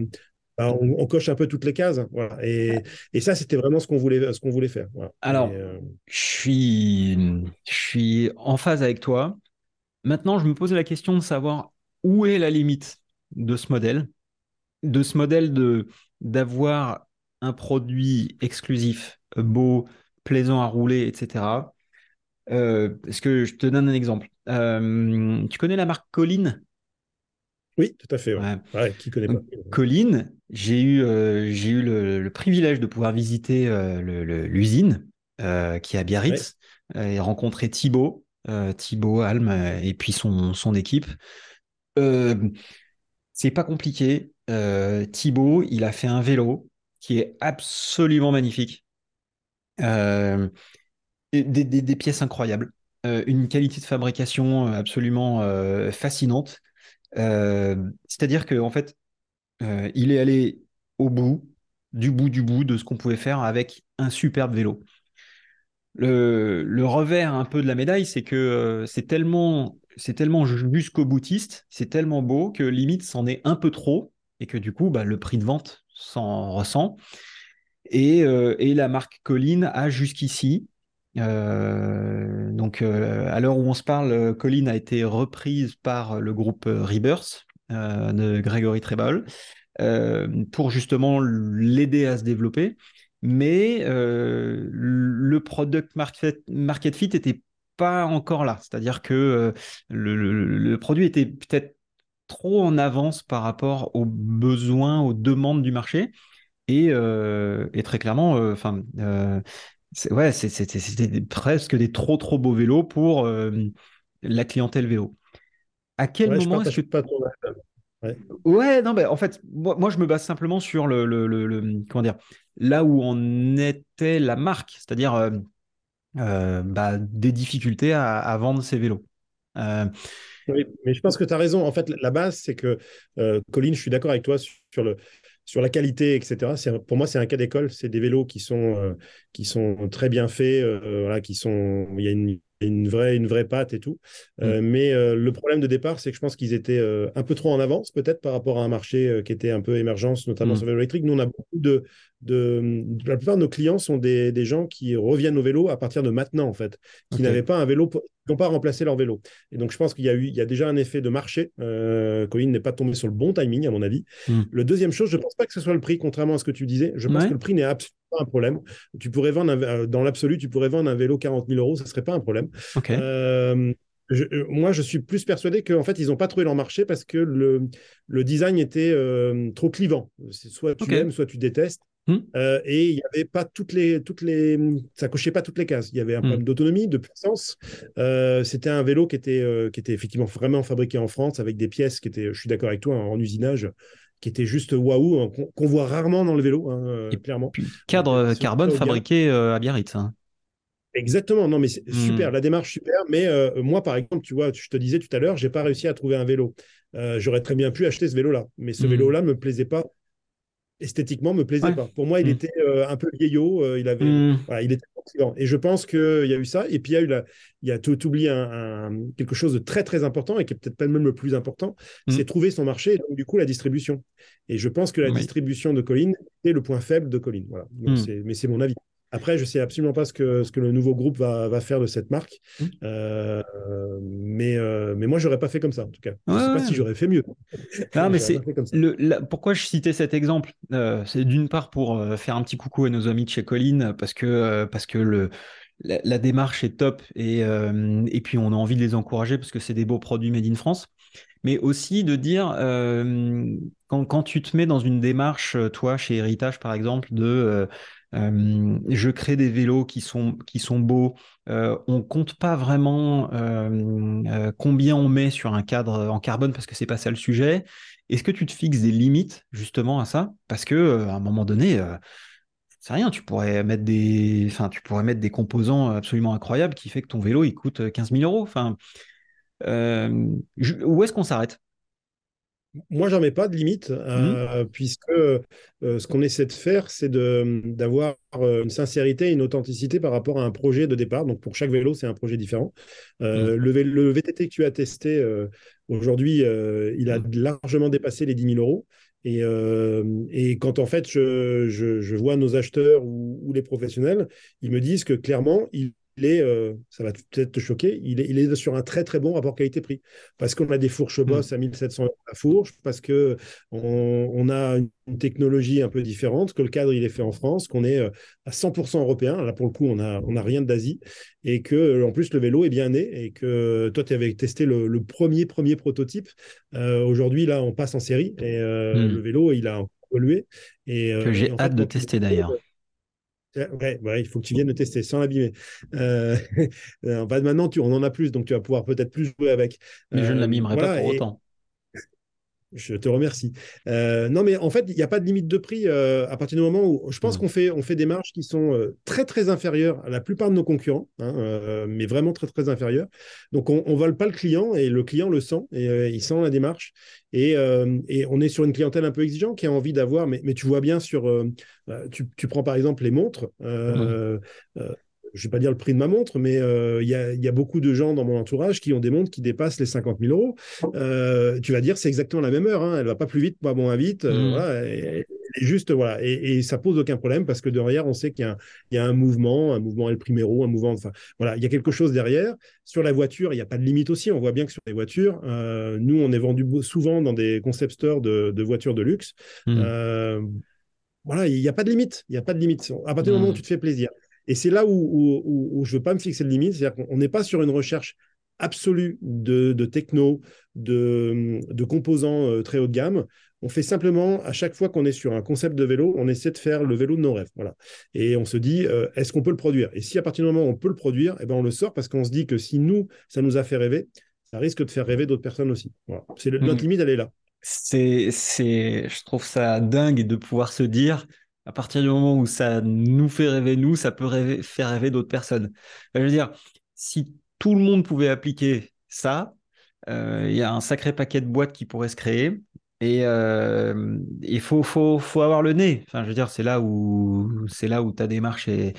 ben, on, on coche un peu toutes les cases. Voilà. Et, et ça, c'était vraiment ce qu'on voulait, ce qu'on voulait faire. Voilà. Alors, euh, je suis, je suis en phase avec toi. Maintenant, je me pose la question de savoir où est la limite de ce modèle, de ce modèle de d'avoir un produit exclusif, beau, plaisant à rouler, etc. Euh, parce que je te donne un exemple? Euh, tu connais la marque Colline? oui, tout à fait. Ouais. Ouais. Ouais, qui connaît pas. Donc, Colline, j'ai eu, euh, j'ai eu le, le privilège de pouvoir visiter euh, l'usine euh, qui est à Biarritz euh, et rencontrer Thibaut, euh, Thibaut Alm euh, et puis son, son équipe. Euh, c'est pas compliqué. Euh, Thibaut, il a fait un vélo qui est absolument magnifique. Euh, des, pièces incroyables. Euh, une qualité de fabrication absolument euh, fascinante. Euh, c'est-à-dire que en fait, euh, il est allé au bout, du bout du bout de ce qu'on pouvait faire avec un superbe vélo. Le, revers un peu de la médaille, c'est que euh, c'est tellement, c'est tellement jusqu'au boutiste, c'est tellement beau que limite c'en est un peu trop et que du coup, bah, le prix de vente s'en ressent. Et, euh, et la marque Colline a jusqu'ici, euh, donc euh, à l'heure où on se parle, euh, Colline a été reprise par le groupe Rebirth de Grégory Trebal pour justement l'aider à se développer. Mais le product market, fit était pas encore là. C'est-à-dire que le, produit était peut-être trop en avance par rapport aux besoins, aux demandes du marché. Et, très clairement, enfin, ouais, c'est- c'était c'était presque des trop trop beaux vélos pour euh, la clientèle vélo. À quel Ouais, je moment est-ce que pas ton Ouais. Ouais, non, ben en fait, moi, moi, je me base simplement sur le, le, le- le- comment dire, là où en était la marque, c'est-à-dire euh, euh, bah, des difficultés à, à vendre ces vélos. Oui, mais je pense que tu as raison. En fait, la base, c'est que, Colline, je suis d'accord avec toi sur, le, sur la qualité, etc. Pour moi, c'est un cas d'école. C'est des vélos qui sont, euh, qui sont très bien faits, euh, voilà, qui sont, il y a une, une vraie, une vraie patte et tout. Euh, Mais euh, le problème de départ, c'est que je pense qu'ils étaient un peu trop en avance, peut-être, par rapport à un marché qui était un peu émergence, notamment Mm. sur le vélo électrique. Nous, on a beaucoup de, de, la plupart de nos clients sont des, des gens qui reviennent au vélo à partir de maintenant, en fait, qui n'avaient pas un vélo, qui n'ont pas remplacé leur vélo. Et donc, je pense qu'il y a eu, il y a déjà un effet de marché. Euh, Colin n'est pas tombé sur le bon timing, à mon avis. Mm. Le deuxième chose, je ne pense pas que ce soit le prix, contrairement à ce que tu disais. Je pense Ouais. que le prix n'est absolument pas un problème. Tu pourrais vendre, un- euh, dans l'absolu, tu pourrais vendre un vélo 40 000 euros, ça ne serait pas un problème. Euh, je- euh, moi, je suis plus persuadé qu'en fait, ils n'ont pas trouvé leur marché parce que le, le design était euh, trop clivant. C'est Soit tu aimes, soit tu détestes. Hmm. Euh, et il n'y avait pas toutes les, toutes les, ça cochait pas toutes les cases. Il y avait un Hmm. problème d'autonomie, de puissance. Euh, c'était un vélo qui était, euh, qui était effectivement vraiment fabriqué en France avec des pièces qui étaient, je suis d'accord avec toi, en usinage, qui étaient juste waouh, hein, qu'on qu'on voit rarement dans le vélo, hein, Et clairement. Puis, cadre carbone fabriqué à Biarritz. hein. Exactement, non, mais c'est Hmm. super, la démarche super. Mais euh, moi, par exemple, tu vois, je te disais tout à l'heure, j'ai pas réussi à trouver un vélo. Euh, J'aurais très bien pu acheter ce vélo-là, mais ce vélo-là me plaisait pas. Esthétiquement, me plaisait Ouais. pas. Pour moi, il Hmm. était euh, un peu vieillot. euh, il avait, Hmm. voilà, il était. Et je pense qu'il y a eu ça. Et puis il y a eu la, il y a tout oublié un, un- quelque chose de très très important et qui est peut-être pas même le plus important, Hmm. c'est trouver son marché et donc du coup la distribution. Et je pense que la Oui. distribution de Colline est le point faible de Colline. Voilà. Donc, mais c'est mon avis. Après, je sais absolument pas ce que, ce que le nouveau groupe va, va faire de cette marque. Mmh. Euh, mais, euh, mais moi, j'aurais pas fait comme ça, en tout cas. Je ne sais pas si j'aurais fait mieux. Non, mais c'est le, pourquoi je citais cet exemple. Euh, c'est d'une part pour faire un petit coucou à nos amis de chez Colline, parce que, parce que le, la, démarche est top et, et puis on a envie de les encourager parce que c'est des beaux produits made in France. Mais aussi de dire, quand, quand, tu te mets dans une démarche, toi, chez Héritage, par exemple, de euh, je crée des vélos qui sont, beaux. Euh, on compte pas vraiment combien on met sur un cadre en carbone parce que c'est pas ça le sujet. Est-ce que tu te fixes des limites justement à ça? Parce que à un moment donné, c'est rien. Tu pourrais mettre des, tu pourrais mettre des composants absolument incroyables qui fait que ton vélo coûte 15 000 euros. Où est-ce qu'on s'arrête? Moi, j'en mets pas de limite, euh, mmh. puisque euh, ce qu'on essaie de faire, c'est d'avoir euh, une sincérité et une authenticité par rapport à un projet de départ. Donc, pour chaque vélo, c'est un projet différent. Mmh. le, VTT que tu as testé aujourd'hui, il a mmh. largement dépassé les 10 000 euros. Et, et, quand en fait je, je, vois nos acheteurs ou, ou, les professionnels, ils me disent que clairement, ils il est, euh, ça va peut-être te choquer, il est, il est, sur un très très bon rapport qualité-prix. Parce qu'on a des fourches Boss mm. à 1700 euros la fourche, parce qu'on on a une technologie un peu différente, que le cadre il est fait en France, qu'on est euh, à 100% européen. Là pour le coup, on n'a on a rien d'Asie. Et que en plus, le vélo est bien né. Et que toi, tu avais testé le, premier premier prototype. Euh, aujourd'hui, là, on passe en série. Et mm. le vélo, il a évolué. Et, que j'ai hâte de tester d'ailleurs. Ouais, il faut que tu viennes le tester sans l'abîmer. Euh, [laughs] euh maintenant, tu, on en a plus, donc tu vas pouvoir peut-être plus jouer avec. Mais je ne l'abîmerai pas pour autant. Je te remercie. Euh, non, mais en fait, il n'y a pas de limite de prix euh, à partir du moment où je pense mmh. qu'on fait, on fait des marges qui sont euh, très, très inférieures à la plupart de nos concurrents, hein, mais vraiment très, très inférieures. Donc, on ne vole pas le client et le client le sent et il sent la démarche. Et, et, on est sur une clientèle un peu exigeante qui a envie d'avoir, mais, mais, tu vois bien sur. Tu, tu, prends par exemple les montres. Mmh je ne vais pas dire le prix de ma montre, mais euh, il y, a, beaucoup de gens dans mon entourage qui ont des montres qui dépassent les 50 000 euros. Euh, tu vas dire c'est exactement la même heure, hein, elle va pas plus vite, pas moins vite. Euh, mmh. et, juste voilà, et, ça pose aucun problème parce que derrière on sait qu'il y, a un mouvement, un mouvement El Primero, un mouvement. Enfin voilà, il y a quelque chose derrière. Sur la voiture, il n'y a pas de limite aussi. On voit bien que sur les voitures, nous on est vendu souvent dans des concept stores de, voitures de luxe. Mmh. voilà, il n'y a pas de limite. Il n'y a pas de limite. À partir du moment où mmh. tu te fais plaisir. Et c'est là où, je ne veux pas me fixer de limite, c'est-à-dire qu'on n'est pas sur une recherche absolue de, techno, de, composants euh, très haut de gamme. On fait simplement, à chaque fois qu'on est sur un concept de vélo, on essaie de faire le vélo de nos rêves. Voilà. Et on se dit, euh, est-ce qu'on peut le produire? Et si à partir du moment où on peut le produire, eh ben on le sort parce qu'on se dit que si nous, ça nous a fait rêver, ça risque de faire rêver d'autres personnes aussi. Voilà. C'est Notre mmh. limite, elle est là. C'est, je trouve ça dingue de pouvoir se dire, à partir du moment où ça nous fait rêver, nous, ça peut faire rêver d'autres personnes. je veux dire, si tout le monde pouvait appliquer ça, euh, il y a un sacré paquet de boîtes qui pourraient se créer. Et euh, il faut, avoir le nez. Enfin, je veux dire, c'est là où, c'est là où ta démarche est,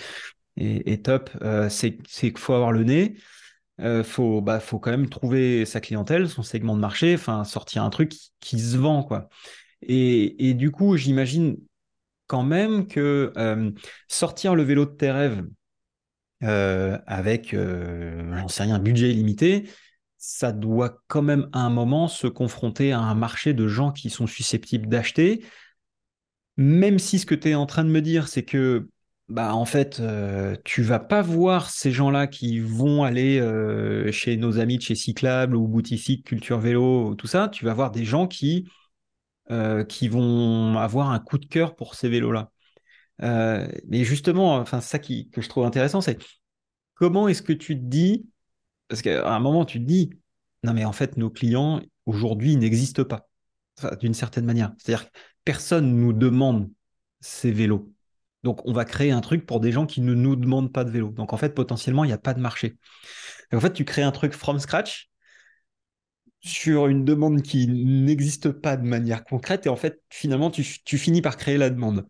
top. Euh, c'est qu'il faut avoir le nez. Faut, bah, faut quand même trouver sa clientèle, son segment de marché, enfin, sortir un truc qui, se vend, quoi. Et du coup, j'imagine quand même que euh, sortir le vélo de tes rêves euh, avec, euh, j'en sais rien, un budget limité, ça doit quand même à un moment se confronter à un marché de gens qui sont susceptibles d'acheter. Même si ce que tu es en train de me dire, c'est que bah en fait, tu vas pas voir ces gens-là qui vont aller chez nos amis de chez Cyclable ou Boutifique, Culture Vélo, tout ça. Tu vas voir des gens qui euh, qui vont avoir un coup de cœur pour ces vélos-là. Euh, mais justement, enfin, ça qui, que je trouve intéressant, c'est comment est-ce que tu te dis, parce qu'à un moment, tu te dis, non, mais en fait, nos clients, aujourd'hui, n'existent pas, d'une certaine manière. C'est-à-dire que personne nous demande ces vélos. Donc, on va créer un truc pour des gens qui ne nous demandent pas de vélo. Donc, en fait, potentiellement, il n'y a pas de marché. en fait, tu crées un truc from scratch sur une demande qui n'existe pas de manière concrète et en fait finalement tu, finis par créer la demande.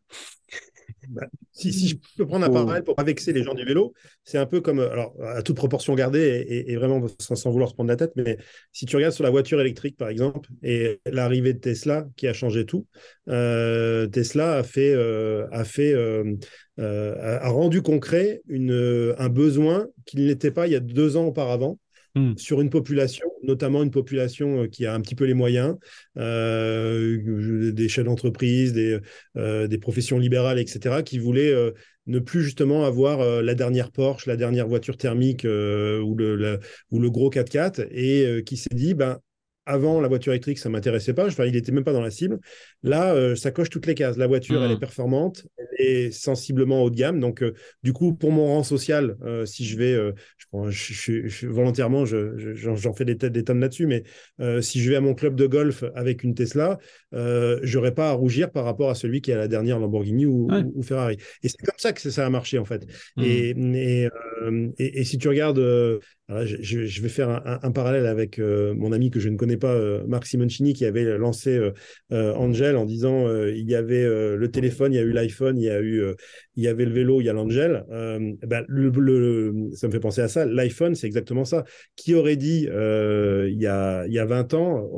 bah, si, si, je peux prendre un parallèle pour pas vexer les gens du vélo, c'est un peu comme, alors à toute proportion gardée et, vraiment sans, vouloir se prendre la tête, mais si tu regardes sur la voiture électrique par exemple et l'arrivée de Tesla qui a changé tout, euh, Tesla a fait, euh, a fait, euh, a rendu concret une, un besoin qu'il n'était pas il y a deux ans auparavant Hmm. sur une population, notamment une population euh, qui a un petit peu les moyens, euh, des chefs d'entreprise, des, euh, des, professions libérales, etc., qui voulaient ne plus justement avoir la dernière Porsche, la dernière voiture thermique ou, le, ou le gros 4x4, et qui s'est dit, ben, avant, la voiture électrique, ça ne m'intéressait pas. Enfin, il n'était même pas dans la cible. Là, euh, ça coche toutes les cases. La voiture, elle est mmh. performante, elle est sensiblement haut de gamme. Donc, euh, du coup, pour mon rang social, euh, si je vais, je, volontairement, j'en fais des, des tonnes là-dessus, mais si je vais à mon club de golf avec une Tesla, je n'aurai pas à rougir par rapport à celui qui a la dernière Lamborghini ou, Ferrari. Et c'est comme ça que ça a marché, en fait. Mmh. Et, et, si tu regardes je, vais faire un, parallèle avec euh, mon ami que je ne connais pas, euh, Marc Simoncini, qui avait lancé euh, Angel en disant il y avait le téléphone, il y a eu l'iPhone, il y a eu, il y avait le vélo, il y a l'Angel. Ben, le, ça me fait penser à ça. L'iPhone, c'est exactement ça. Qui aurait dit il, y a, il y a 20 ans,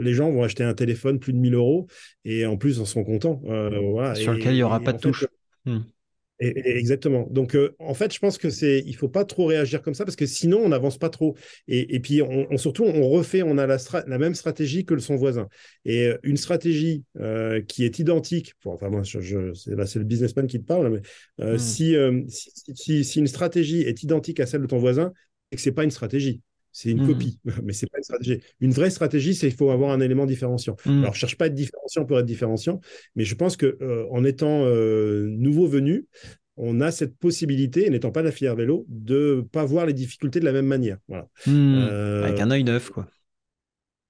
les gens vont acheter un téléphone plus de 1000 euros et en plus en seront contents. Voilà. Sur lequel il n'y aura pas de touche. Hmm exactement. Donc, euh, en fait, je pense que c'est, il faut pas trop réagir comme ça parce que sinon, on n'avance pas trop. Et, puis, on, surtout, on refait, on a la, la, même stratégie que son voisin. Et euh, une stratégie euh, qui est identique, enfin, moi, je, c'est, là, c'est le businessman qui te parle, mais hmm. si, si, si, une stratégie est identique à celle de ton voisin, c'est que c'est pas une stratégie. C'est une mmh. copie, [laughs] mais c'est pas une stratégie. Une vraie stratégie, c'est qu'il faut avoir un élément différenciant. Mmh. Alors, je cherche pas à être différenciant pour être différenciant, mais je pense que euh, en étant euh, nouveau venu, on a cette possibilité, n'étant pas de la filière vélo, de pas voir les difficultés de la même manière. Voilà. Mmh. Euh, Avec un œil neuf, quoi.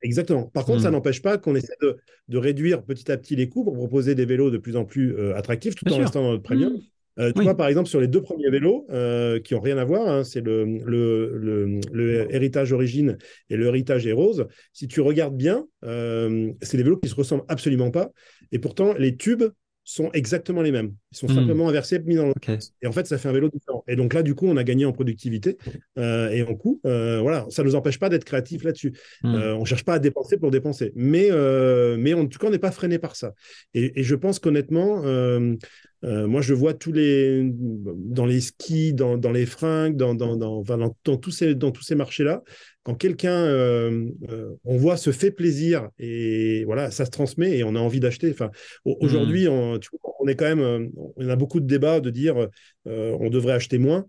Exactement. Par contre, ça n'empêche pas qu'on essaie de, réduire petit à petit les coûts pour proposer des vélos de plus en plus attractifs, tout en restant dans notre premium. Euh, tu vois, par exemple, sur les deux premiers vélos, euh, qui n'ont rien à voir, hein, c'est le, le, le, héritage origine et le héritage Heroes. Si tu regardes bien, euh, c'est des vélos qui se ressemblent absolument pas. Et pourtant, les tubes sont exactement les mêmes. Ils sont hmm. simplement inversés, mis dans le. Et en fait, ça fait un vélo différent. Et donc là, du coup, on a gagné en productivité et en coût. voilà, ça ne nous empêche pas d'être créatifs là-dessus. Hmm. on ne cherche pas à dépenser pour dépenser. Mais, mais en tout cas, on n'est pas freiné par ça. Et, et je pense qu'honnêtement, euh, moi, je vois tous les dans les skis, dans, dans les fringues, dans, dans, dans, dans, tous ces, dans tous ces marchés-là, quand quelqu'un, euh, euh, on voit, se fait plaisir et voilà, ça se transmet et on a envie d'acheter. Enfin, aujourd'hui, mmh. on, on, est quand même, on a beaucoup de débats de dire on devrait acheter moins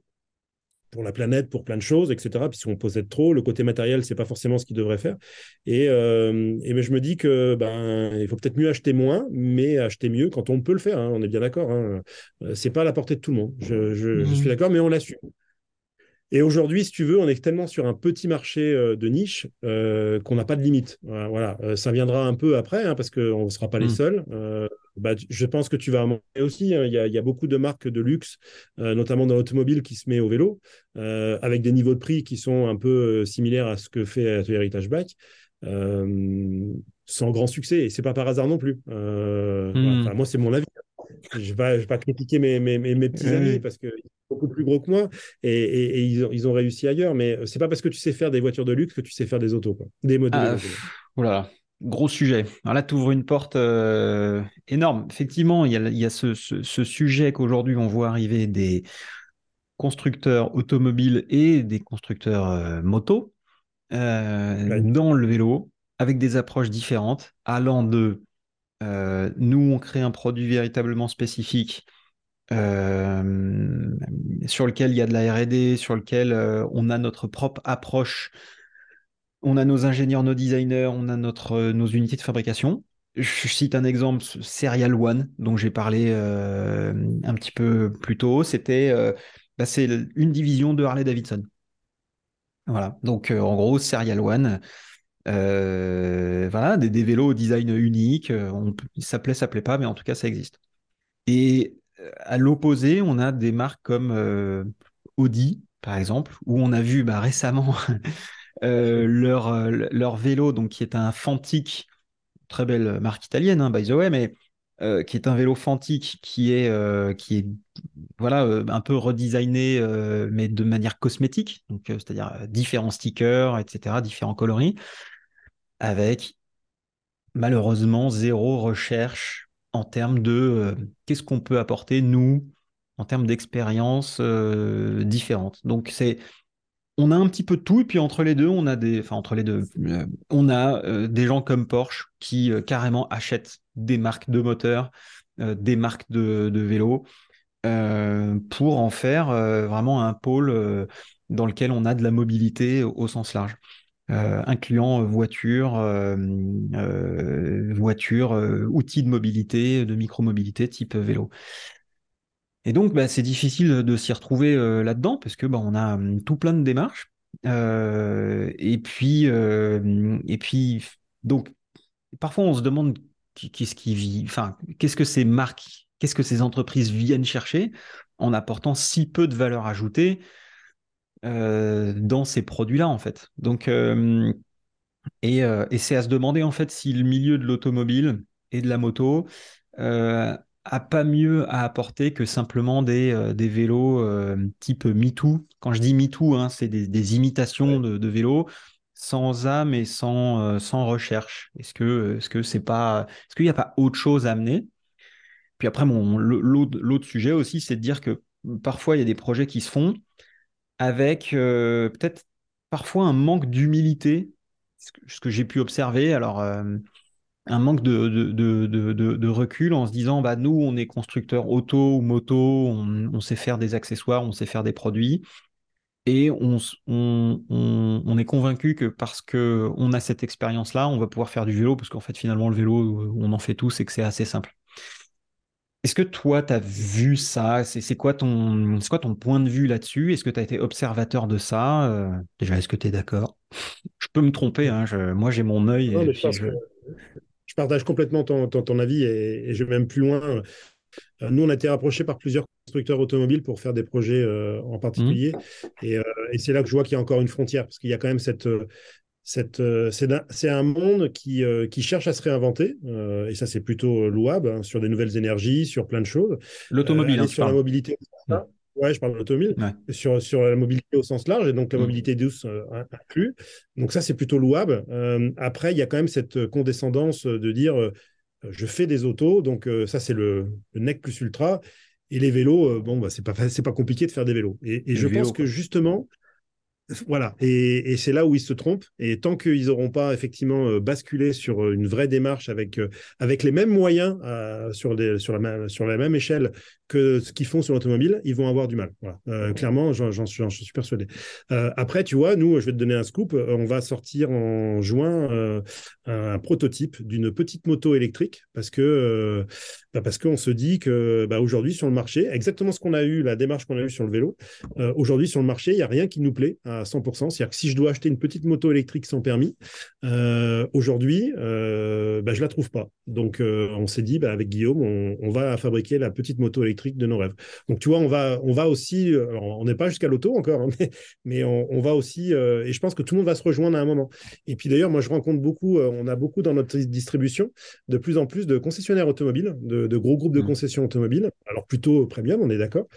pour la planète, pour plein de choses, etc. Puis si on possède trop, le côté matériel, c'est pas forcément ce qu'il devrait faire. Et, euh, et je me dis que ben il faut peut-être mieux acheter moins, mais acheter mieux quand on peut le faire. Hein, on est bien d'accord. Hein. Euh, c'est pas à la portée de tout le monde. Je, je, je suis d'accord, mais on l'assume. Et aujourd'hui, si tu veux, on est tellement sur un petit marché euh, de niche euh, qu'on n'a pas de limite. Voilà, euh, ça viendra un peu après, hein, parce qu'on ne sera pas les mmh. seuls. Bah, je pense que tu vas monter aussi. Hein. Il y, a beaucoup de marques de luxe, notamment dans l'automobile, qui se met au vélo, avec des niveaux de prix qui sont un peu similaires à ce que fait Heritage Bike. sans grand succès, et c'est pas par hasard non plus. Mmh. moi, c'est mon avis. Je ne vais, pas critiquer mes, mes, mes, petits amis parce qu'ils plus gros que moi et, et, ils, ont, ils, ont, réussi ailleurs. Mais c'est pas parce que tu sais faire des voitures de luxe que tu sais faire des autos, quoi. des modèles. Ah, voilà, gros sujet. Alors là, tu ouvres une porte euh, énorme. Effectivement, il y a, il y a ce, ce, sujet qu'aujourd'hui on voit arriver des constructeurs automobiles et des constructeurs euh, moto euh, dans le vélo avec des approches différentes, allant de euh, nous, on crée un produit véritablement spécifique sur lequel il y a de la RD, sur lequel euh, on a notre propre approche. On a nos ingénieurs, nos designers, on a notre, nos unités de fabrication. Je cite un exemple, Serial One, dont j'ai parlé un petit peu plus tôt. C'était bah, une division de Harley Davidson. Voilà. Donc, en gros, Serial One, euh, voilà, des, vélos au design unique. Euh, on, ça plaît, ça plaît pas, mais en tout cas, ça existe. Et euh, à l'opposé, on a des marques comme Audi, par exemple, où on a vu bah, récemment [laughs] leur, leur vélo, donc qui est un Fantic, très belle marque italienne, hein, by the way, mais qui est un vélo Fantique qui est, qui est voilà, un peu redesigné, mais de manière cosmétique, donc c'est-à-dire différents stickers, etc., différents coloris, avec malheureusement zéro recherche en termes de qu'est-ce qu'on peut apporter, nous, en termes d'expériences différentes. Donc c'est on a un petit peu de tout, et puis entre les deux, on a des, enfin entre les deux, euh, on a euh, des gens comme Porsche qui euh, carrément achètent des marques de moteurs, des marques de, de vélos, pour en faire vraiment un pôle dans lequel on a de la mobilité au, sens large. Incluant voiture, voiture, outils de mobilité, de micro-mobilité type vélo. Et donc, bah, c'est difficile de s'y retrouver euh, là-dedans parce que bah, on a hum, tout plein de démarches. Euh, et puis, euh, et puis, donc, parfois, on se demande qu'est-ce qui vit, enfin, qu'est-ce que ces marques, qu'est-ce que ces entreprises viennent chercher en apportant si peu de valeur ajoutée dans ces produits-là, en fait. Donc, et, et c'est à se demander en fait si le milieu de l'automobile et de la moto a pas mieux à apporter que simplement des, euh, des vélos euh, type MeToo. Quand je dis MeToo, hein, c'est des, imitations de, vélos sans âme et sans, euh, sans recherche. Est-ce que est-ce que c'est pas est-ce qu'il n'y a pas autre chose à amener? Puis après, mon l'autre sujet aussi, c'est de dire que parfois il y a des projets qui se font avec peut-être parfois un manque d'humilité, ce que, j'ai pu observer. Alors un manque de, recul en se disant bah nous on est constructeur auto ou moto, on, sait faire des accessoires, on sait faire des produits et on, on, est convaincu que parce que on a cette expérience là, on va pouvoir faire du vélo parce qu'en fait finalement le vélo on en fait tous et que c'est assez simple. Est-ce que toi, tu as vu ça? C'est quoi, ton, quoi ton point de vue là-dessus? Est-ce que tu as été observateur de ça? Euh, Déjà, est-ce que tu es d'accord? Je peux me tromper, hein, moi j'ai mon œil. et je je partage complètement ton, ton, avis et, je vais même plus loin. Euh, nous, on a été rapprochés par plusieurs constructeurs automobiles pour faire des projets euh, en particulier. Mmh. Euh, et, c'est là que je vois qu'il y a encore une frontière, parce qu'il y a quand même cette. Cette c'est un monde qui, qui cherche à se réinventer, et ça c'est plutôt louable, hein, sur des nouvelles énergies, sur plein de choses. L'automobile, hein, sur la mobilité. Mmh. Ouais, je parle de l'automobile, sur, sur la mobilité au sens large, et donc la mm. mobilité douce euh, inclus. Donc ça, c'est plutôt louable. Euh, après, il y a quand même cette condescendance de dire, euh, je fais des autos, donc ça, c'est le, le, nec plus ultra. Et les vélos, bon, bah, c'est pas, pas compliqué de faire des vélos. Et, et je pense que justement, voilà, et, c'est là où ils se trompent. Et tant qu'ils n'auront pas effectivement euh, basculé sur euh, une vraie démarche avec, euh, les mêmes moyens sur, la, même échelle que ce qu'ils font sur l'automobile, ils vont avoir du mal. clairement, j'en suis, persuadé. après, tu vois, nous, je vais te donner un scoop. On va sortir en juin un prototype d'une petite moto électrique parce que bah, parce qu'on se dit que bah, aujourd'hui sur le marché, exactement ce qu'on a eu, la démarche qu'on a eue sur le vélo, aujourd'hui sur le marché, il n'y a rien qui nous plaît 100%. C'est-à-dire que si je dois acheter une petite moto électrique sans permis, euh, aujourd'hui, euh, bah, je ne la trouve pas. Donc, euh, on s'est dit, bah, avec Guillaume, on, va fabriquer la petite moto électrique de nos rêves. Donc, tu vois, on va, on va aussi, on n'est pas jusqu'à l'auto encore, hein, [laughs] mais, on, va aussi, et je pense que tout le monde va se rejoindre à un moment. Et puis d'ailleurs, moi, je rencontre beaucoup, on a beaucoup dans notre distribution, de plus en plus de concessionnaires automobiles, de, gros groupes de mmh. concessions automobiles, alors plutôt premium, on est d'accord,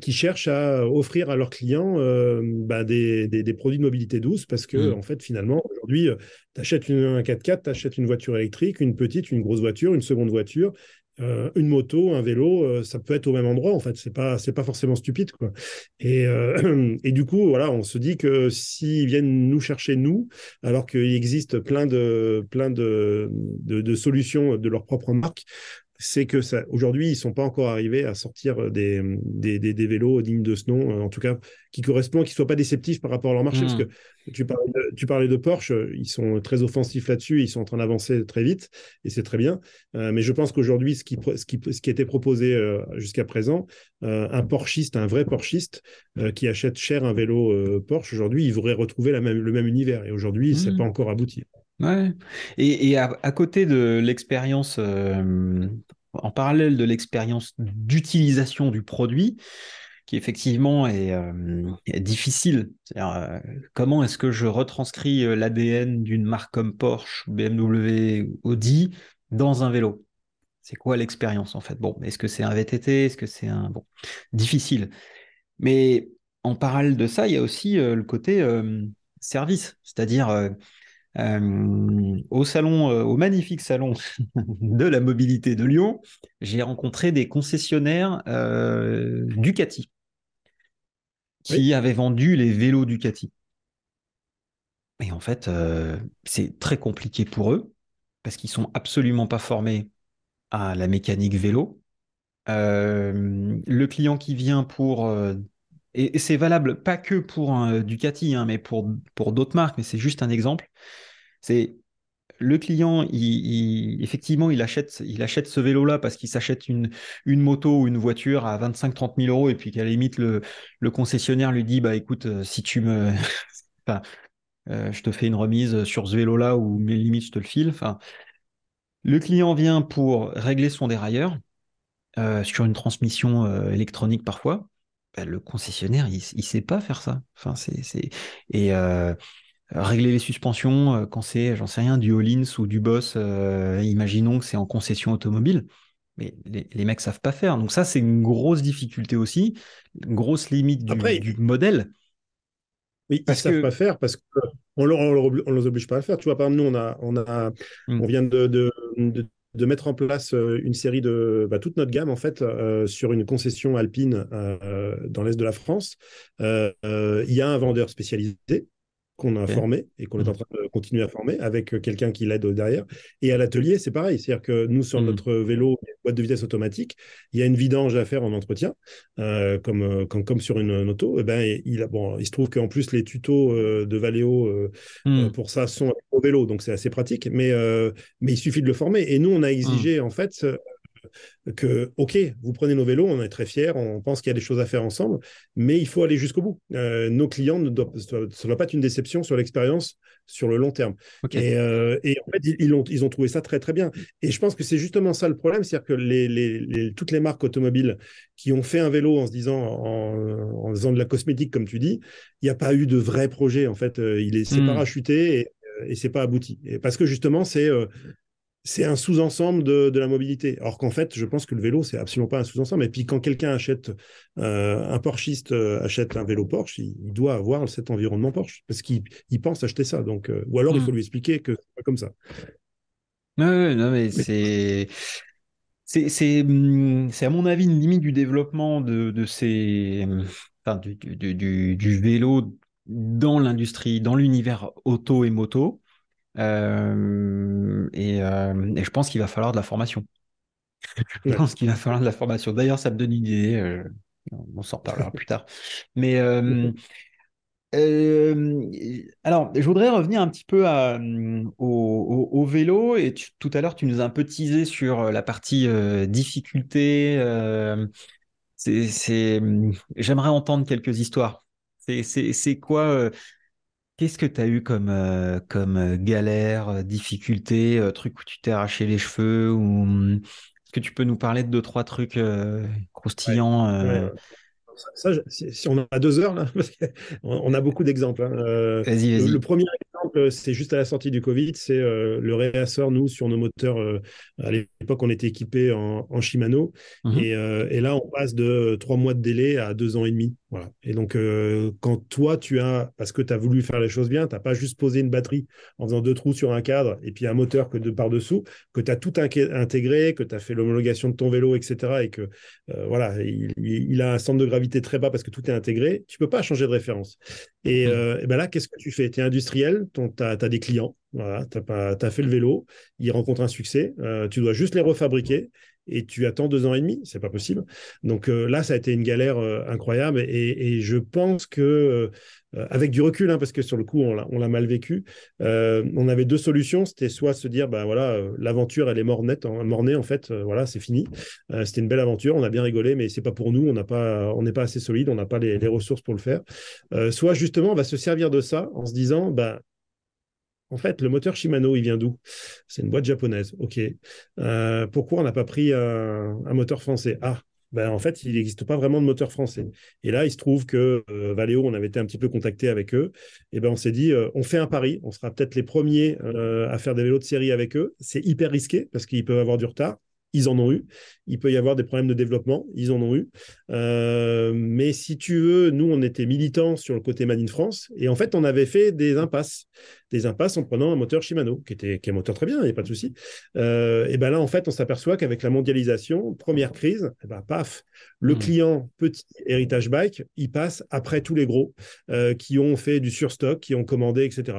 qui cherchent à offrir à leurs clients bah, des des, produits de mobilité douce parce que, mm. en fait, finalement, aujourd'hui, euh, tu achètes une, un 4x4, tu achètes une voiture électrique, une petite, une grosse voiture, une seconde voiture, euh, une moto, un vélo, euh, ça peut être au même endroit en fait. C'est pas c'est pas forcément stupide quoi. Et, [clears throat] et du coup voilà, on se dit que s'ils viennent nous chercher nous, alors qu'il existe plein de plein de, de, solutions de leur propre marque, c'est que ça, aujourd'hui, ils sont pas encore arrivés à sortir euh, des, des, des, vélos dignes de ce nom, euh, en tout cas, qui correspondent, qui soient pas déceptifs par rapport à leur marché. Parce hmm. que tu parlais, de, tu parlais de Porsche, ils sont très offensifs là-dessus, ils sont en train d'avancer très vite, et c'est très bien. Euh, mais je pense qu'aujourd'hui, ce qui, ce, qui, ce qui était proposé jusqu'à présent, un Porschiste, un vrai Porschiste, qui achète cher un vélo Porsche, aujourd'hui, il voudrait retrouver la même, le même univers. Et aujourd'hui, c'est hmm. pas encore abouti. Ouais. Et, à, côté de l'expérience, euh, en parallèle de l'expérience d'utilisation du produit, qui effectivement est, euh, difficile. Euh, comment est-ce que je retranscris l'ADN d'une marque comme Porsche, BMW, Audi dans un vélo? C'est quoi l'expérience en fait? Bon, est-ce que c'est un VTT Est-ce que c'est un bon difficile Mais en parallèle de ça, il y a aussi le côté service, c'est-à-dire au salon, au magnifique salon [laughs] de la mobilité de Lyon, j'ai rencontré des concessionnaires Ducati qui avaient vendu les vélos Ducati. Et en fait, c'est très compliqué pour eux parce qu'ils sont absolument pas formés à la mécanique vélo. le client qui vient pour et, c'est valable pas que pour un Ducati, hein, mais pour, pour d'autres marques, mais c'est juste un exemple. C'est le client, il, effectivement, il achète, il achète ce vélo-là parce qu'il s'achète une, une moto ou une voiture à 25-30 000 euros et puis qu'à la limite, le, le, concessionnaire lui dit bah écoute, euh, si tu me. [laughs] euh, je te fais une remise sur ce vélo-là ou mais limite, je te le file. Enfin, le client vient pour régler son dérailleur euh, sur une transmission électronique parfois. Bah, le concessionnaire, il ne sait pas faire ça. Enfin, c'est, Et euh, régler les suspensions euh, quand c'est, j'en sais rien, du Hollins ou du Boss, euh, imaginons que c'est en concession automobile. Mais les, les mecs savent pas faire. Donc ça, c'est une grosse difficulté aussi, une grosse limite du, du modèle. Oui, ils ne savent pas faire parce qu'on ne les oblige pas à le faire. Tu vois, par exemple, nous, on, a, on, a, mmh. on vient de, de, de mettre en place euh, une série de bah, toute notre gamme en fait euh, sur une concession alpine euh, dans l'est de la France. Il y a un vendeur spécialisé qu'on a formé et qu'on est en mmh. train de continuer à former avec euh, quelqu'un qui l'aide derrière. Et à l'atelier, c'est pareil. C'est-à-dire que nous, sur mmh. notre vélo, boîte de vitesse automatique, il y a une vidange à faire en entretien, euh, comme, euh, comme, comme, sur une, auto. Et eh ben, il, a, bon, il se trouve qu'en plus, les tutos de Valeo mmh. pour ça sont au vélo, donc c'est assez pratique. Mais, mais il suffit de le former. Et nous, on a exigé, en fait, que, OK, vous prenez nos vélos, on est très fiers, on pense qu'il y a des choses à faire ensemble, mais il faut aller jusqu'au bout. Euh, nos clients, ne doivent, ça ne doit pas être une déception sur l'expérience sur le long terme. Euh, et, en fait, ils, ont, ils ont trouvé ça très, très bien. Et je pense que c'est justement ça le problème, c'est-à-dire que les, toutes les marques automobiles qui ont fait un vélo en se disant, en, en faisant de la cosmétique, comme tu dis, il n'y a pas eu de vrai projet. En fait, euh, il est, hmm. parachuté et, et c'est pas abouti. Et parce que justement, c'est c'est un sous-ensemble de, la mobilité. Alors qu'en fait, je pense que le vélo, c'est absolument pas un sous-ensemble. Et puis quand quelqu'un achète, euh, un Porschiste euh, achète un vélo Porsche, il, doit avoir cet environnement Porsche parce qu'il pense acheter ça. Donc, euh, ou alors il faut hmm. lui expliquer que c'est pas comme ça. non, mais, c'est. Hmm, c'est à mon avis une limite du développement de, ces, enfin, du, du vélo dans l'industrie, dans l'univers auto et moto, euh, euh, et, je pense qu'il va falloir de la formation. [laughs] je pense qu'il va falloir de la formation. D'ailleurs, ça me donne une idée. Euh, on s'en reparlera plus tard. Mais alors, je voudrais revenir un petit peu au, vélo. Et tout à l'heure, tu nous as un peu teasé sur la partie difficulté. c'est, j'aimerais entendre quelques histoires. C'est quoi Qu'est-ce que tu as eu comme, euh, comme euh, galère, euh, difficulté, truc où tu t'es arraché les cheveux ou... Hum, est-ce que tu peux nous parler de deux, trois trucs croustillants Ça, si on a deux heures, là, [laughs] on a beaucoup d'exemples. Hein. Vas-y, vas-y. Le, premier exemple, c'est juste à la sortie du Covid, c'est le réassort, nous, sur nos moteurs. à l'époque, on était équipés en, Shimano. Mmh et, et, là, on passe de trois mois de délai à deux ans et demi. Voilà. Et donc, euh, quand toi, tu as, parce que tu as voulu faire les choses bien, tu n'as pas juste posé une batterie en faisant deux trous sur un cadre et puis un moteur que de par-dessous, que tu as tout intégré, que tu as fait l'homologation de ton vélo, etc. Et que, euh, voilà, il, a un centre de gravité très bas parce que tout est intégré, tu peux pas changer de référence. Et, mmh. euh, ben là, qu'est-ce que tu fais? Tu es industriel, tu as, des clients, voilà, tu as, fait le vélo, ils rencontrent un succès, tu dois juste les refabriquer et tu attends deux ans et demi, c'est pas possible. Donc euh, là, ça a été une galère euh, incroyable et, je pense que euh, avec du recul, hein, parce que sur le coup, on l'a mal vécu, on avait deux solutions. C'était soit se dire, ben voilà, l'aventure, elle est en, mornée en fait, voilà, c'est fini. C'était une belle aventure, on a bien rigolé, mais c'est pas pour nous, on n'est pas assez solide, on n'a pas les, ressources pour le faire. soit justement, on va se servir de ça en se disant, ben en fait, le moteur Shimano, il vient d'où? C'est une boîte japonaise. OK. Euh, pourquoi on n'a pas pris un, moteur français? Ah, ben, en fait, il n'existe pas vraiment de moteur français. Et là, il se trouve que euh, Valeo, on avait été un petit peu contacté avec eux. Et ben, on s'est dit, euh, on fait un pari. On sera peut-être les premiers à faire des vélos de série avec eux. C'est hyper risqué parce qu'ils peuvent avoir du retard. Ils en ont eu. Il peut y avoir des problèmes de développement, ils en ont eu. Euh, mais si tu veux, nous, on était militants sur le côté Made in France, et en fait, on avait fait des impasses. Des impasses en prenant un moteur Shimano, qui, était, qui est un moteur très bien, il n'y a pas de souci. Euh, et bien là, en fait, on s'aperçoit qu'avec la mondialisation, première crise, et ben, paf, le mmh. client petit héritage bike, il passe après tous les gros euh, qui ont fait du surstock, qui ont commandé, etc.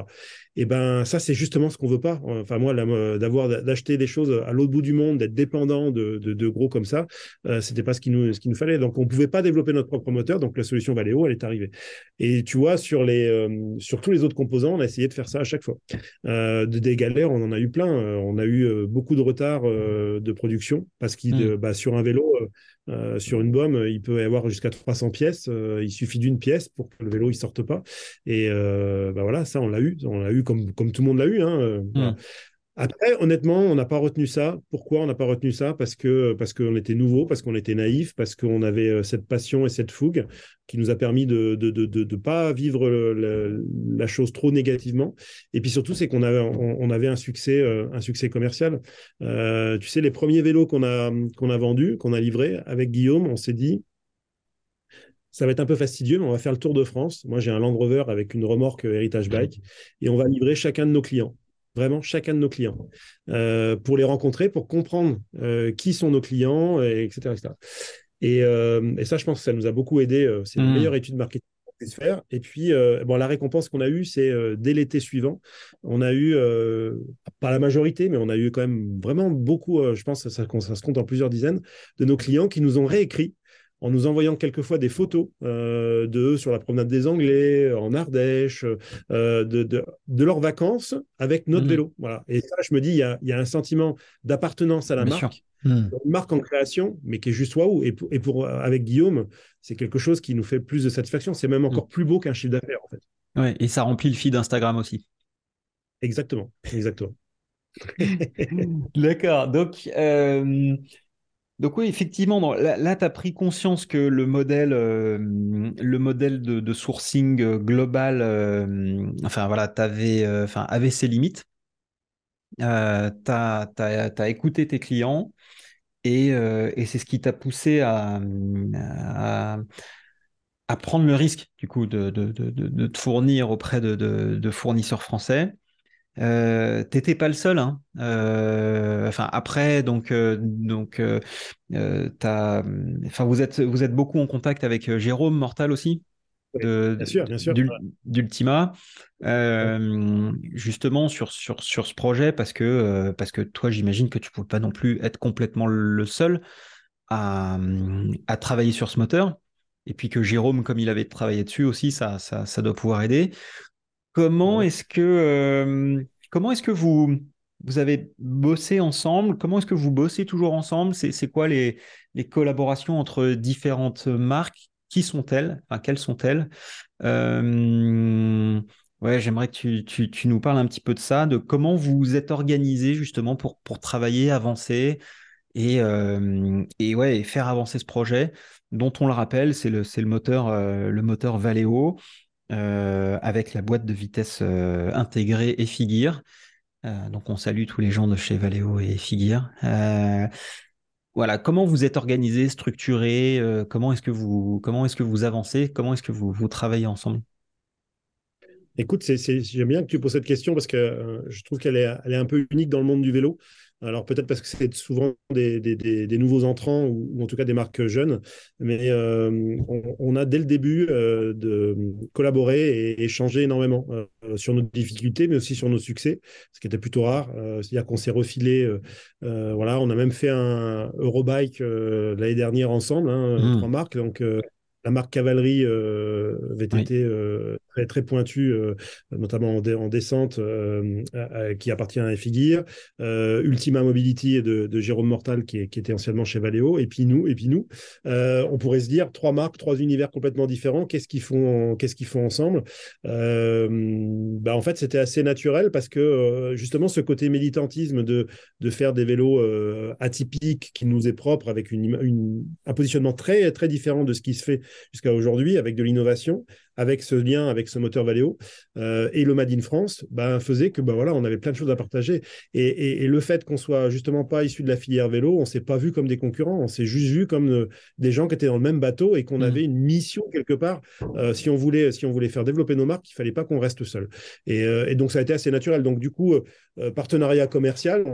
Et ben ça, c'est justement ce qu'on veut pas. Enfin moi, d'avoir d'acheter des choses à l'autre bout du monde, d'être dépendant de, de, gros comme ça, euh, c'était pas ce qu'il nous, ce nous fallait. Donc on pouvait pas développer notre propre moteur. Donc la solution Valeo, elle est arrivée. Et tu vois, sur les euh, sur tous les autres composants, on a essayé de faire ça à chaque fois. Euh, des galères, on en a eu plein. Euh, on a eu beaucoup de retard de production parce qu'il mmh. bah, sur un vélo euh, sur une bombe, il peut y avoir jusqu'à 300 pièces. Euh, il suffit d'une pièce pour que le vélo ne sorte pas. Et euh, bah voilà, ça, on l'a eu. On l'a eu comme, comme tout le monde l'a eu. Hein, mmh. Après, honnêtement, on n'a pas retenu ça. Pourquoi on n'a pas retenu ça? Parce que parce qu'on était nouveau, parce qu'on était naïf, parce qu'on avait euh, cette passion et cette fougue qui nous a permis de ne de, de, de, pas vivre la chose trop négativement. Et puis surtout, c'est qu'on avait, on, avait un succès, euh, un succès commercial. Euh, tu sais, les premiers vélos qu'on a, qu'on a vendus, qu'on a livrés avec Guillaume, on s'est dit, ça va être un peu fastidieux, mais on va faire le tour de France. Moi, j'ai un Land Rover avec une remorque Heritage Bike et on va livrer chacun de nos clients vraiment chacun de nos clients, euh, pour les rencontrer, pour comprendre euh, qui sont nos clients, etc. Euh, et, ça, je pense que ça nous a beaucoup aidé. C'est une mmh. meilleure étude marketing qu'on puisse faire. Et puis, bon, la récompense qu'on a eue, c'est dès l'été suivant, on a eu, pas la majorité, mais on a eu quand même vraiment beaucoup, je pense que ça, ça, se compte en plusieurs dizaines, de nos clients qui nous ont réécrit en nous envoyant quelquefois des photos euh, de sur la promenade des Anglais, en Ardèche, euh, de, de, leurs vacances avec notre mmh. vélo. Voilà. Et ça, je me dis, il y a, y a un sentiment d'appartenance à la marque. Mmh. Une marque en création, mais qui est juste waouh. Et, pour, et pour, avec Guillaume, c'est quelque chose qui nous fait plus de satisfaction. C'est même encore mmh. plus beau qu'un chiffre d'affaires, en fait. Ouais, et ça remplit le feed d'Instagram aussi. Exactement, exactement. [laughs] [laughs] D'accord. Donc, euh, donc oui, effectivement, là, tu as pris conscience que le modèle, euh, de, sourcing euh, global, euh, enfin voilà, avait ses limites. tu as, écouté tes clients et, c'est ce qui t'a poussé à, à, prendre le risque du coup de, de te fournir auprès de, fournisseurs français. Euh, T'étais pas le seul, hein. Euh, enfin après, donc euh, donc euh, enfin vous êtes vous êtes beaucoup en contact avec Jérôme Mortal aussi. bien sûr, bien sûr. D'Ultima, justement sur, sur, sur ce projet, parce que, parce que toi, j'imagine que tu ne pouvais pas non plus être complètement le seul à, à, travailler sur ce moteur. Et puis que Jérôme, comme il avait travaillé dessus aussi, ça, ça, ça doit pouvoir aider. Comment est-ce que, euh, comment est-ce que vous, vous avez bossé ensemble? Comment est-ce que vous bossez toujours ensemble? C'est quoi les, les, collaborations entre différentes marques? Qui sont-elles? Enfin, Quelles sont-elles? Euh, Ouais, j'aimerais que tu, tu, tu, nous parles un petit peu de ça, de comment vous vous êtes organisé justement pour, pour travailler, avancer et, euh, et, ouais, faire avancer ce projet dont on le rappelle, c'est le, le, moteur, le moteur Valeo. Euh, avec la boîte de vitesse euh, intégrée et. Euh, donc on salue tous les gens de chez Valeo et Figure. voilà, comment vous êtes organisé, structuré, comment est-ce que vous avancez, comment est-ce que vous, travaillez ensemble? Écoute, j'aime bien que tu poses cette question parce que je trouve qu'elle est, elle est un peu unique dans le monde du vélo. Alors peut-être parce que c'est souvent des, des, nouveaux entrants ou, en tout cas des marques jeunes, mais euh, on, a dès le début euh, de collaborer et échanger énormément euh, sur nos difficultés, mais aussi sur nos succès, ce qui était plutôt rare. C'est-à-dire qu'on s'est refilé, voilà, on a même fait un Eurobike l'année dernière ensemble, hein, mmh. trois marques, donc la marque Cavalerie VTT très, très pointu, euh, notamment en, descente, euh, qui appartient à Figure, euh, Ultima Mobility de, de Jérôme Mortal, qui, était anciennement chez Valeo, et puis nous, et puis nous. on pourrait se dire trois marques, trois univers complètement différents. Qu'est-ce qu'ils font, qu'est-ce qu'ils font ensemble? Bah, en fait, c'était assez naturel parce que justement, ce côté militantisme de, de faire des vélos atypiques qui nous est propre, avec une, un positionnement très très différent de ce qui se fait jusqu'à aujourd'hui, avec de l'innovation, avec ce lien, avec ce moteur Valeo et le Made in France, bah, faisait que bah, voilà, on avait plein de choses à partager. Et, et, le fait qu'on soit justement pas issu de la filière vélo, on s'est pas vu comme des concurrents, on s'est juste vu comme des gens qui étaient dans le même bateau et qu'on mmh. avait une mission quelque part. si on voulait, si on voulait faire développer nos marques, il fallait pas qu'on reste seul. Et, et, donc ça a été assez naturel. Donc du coup, partenariat commercial,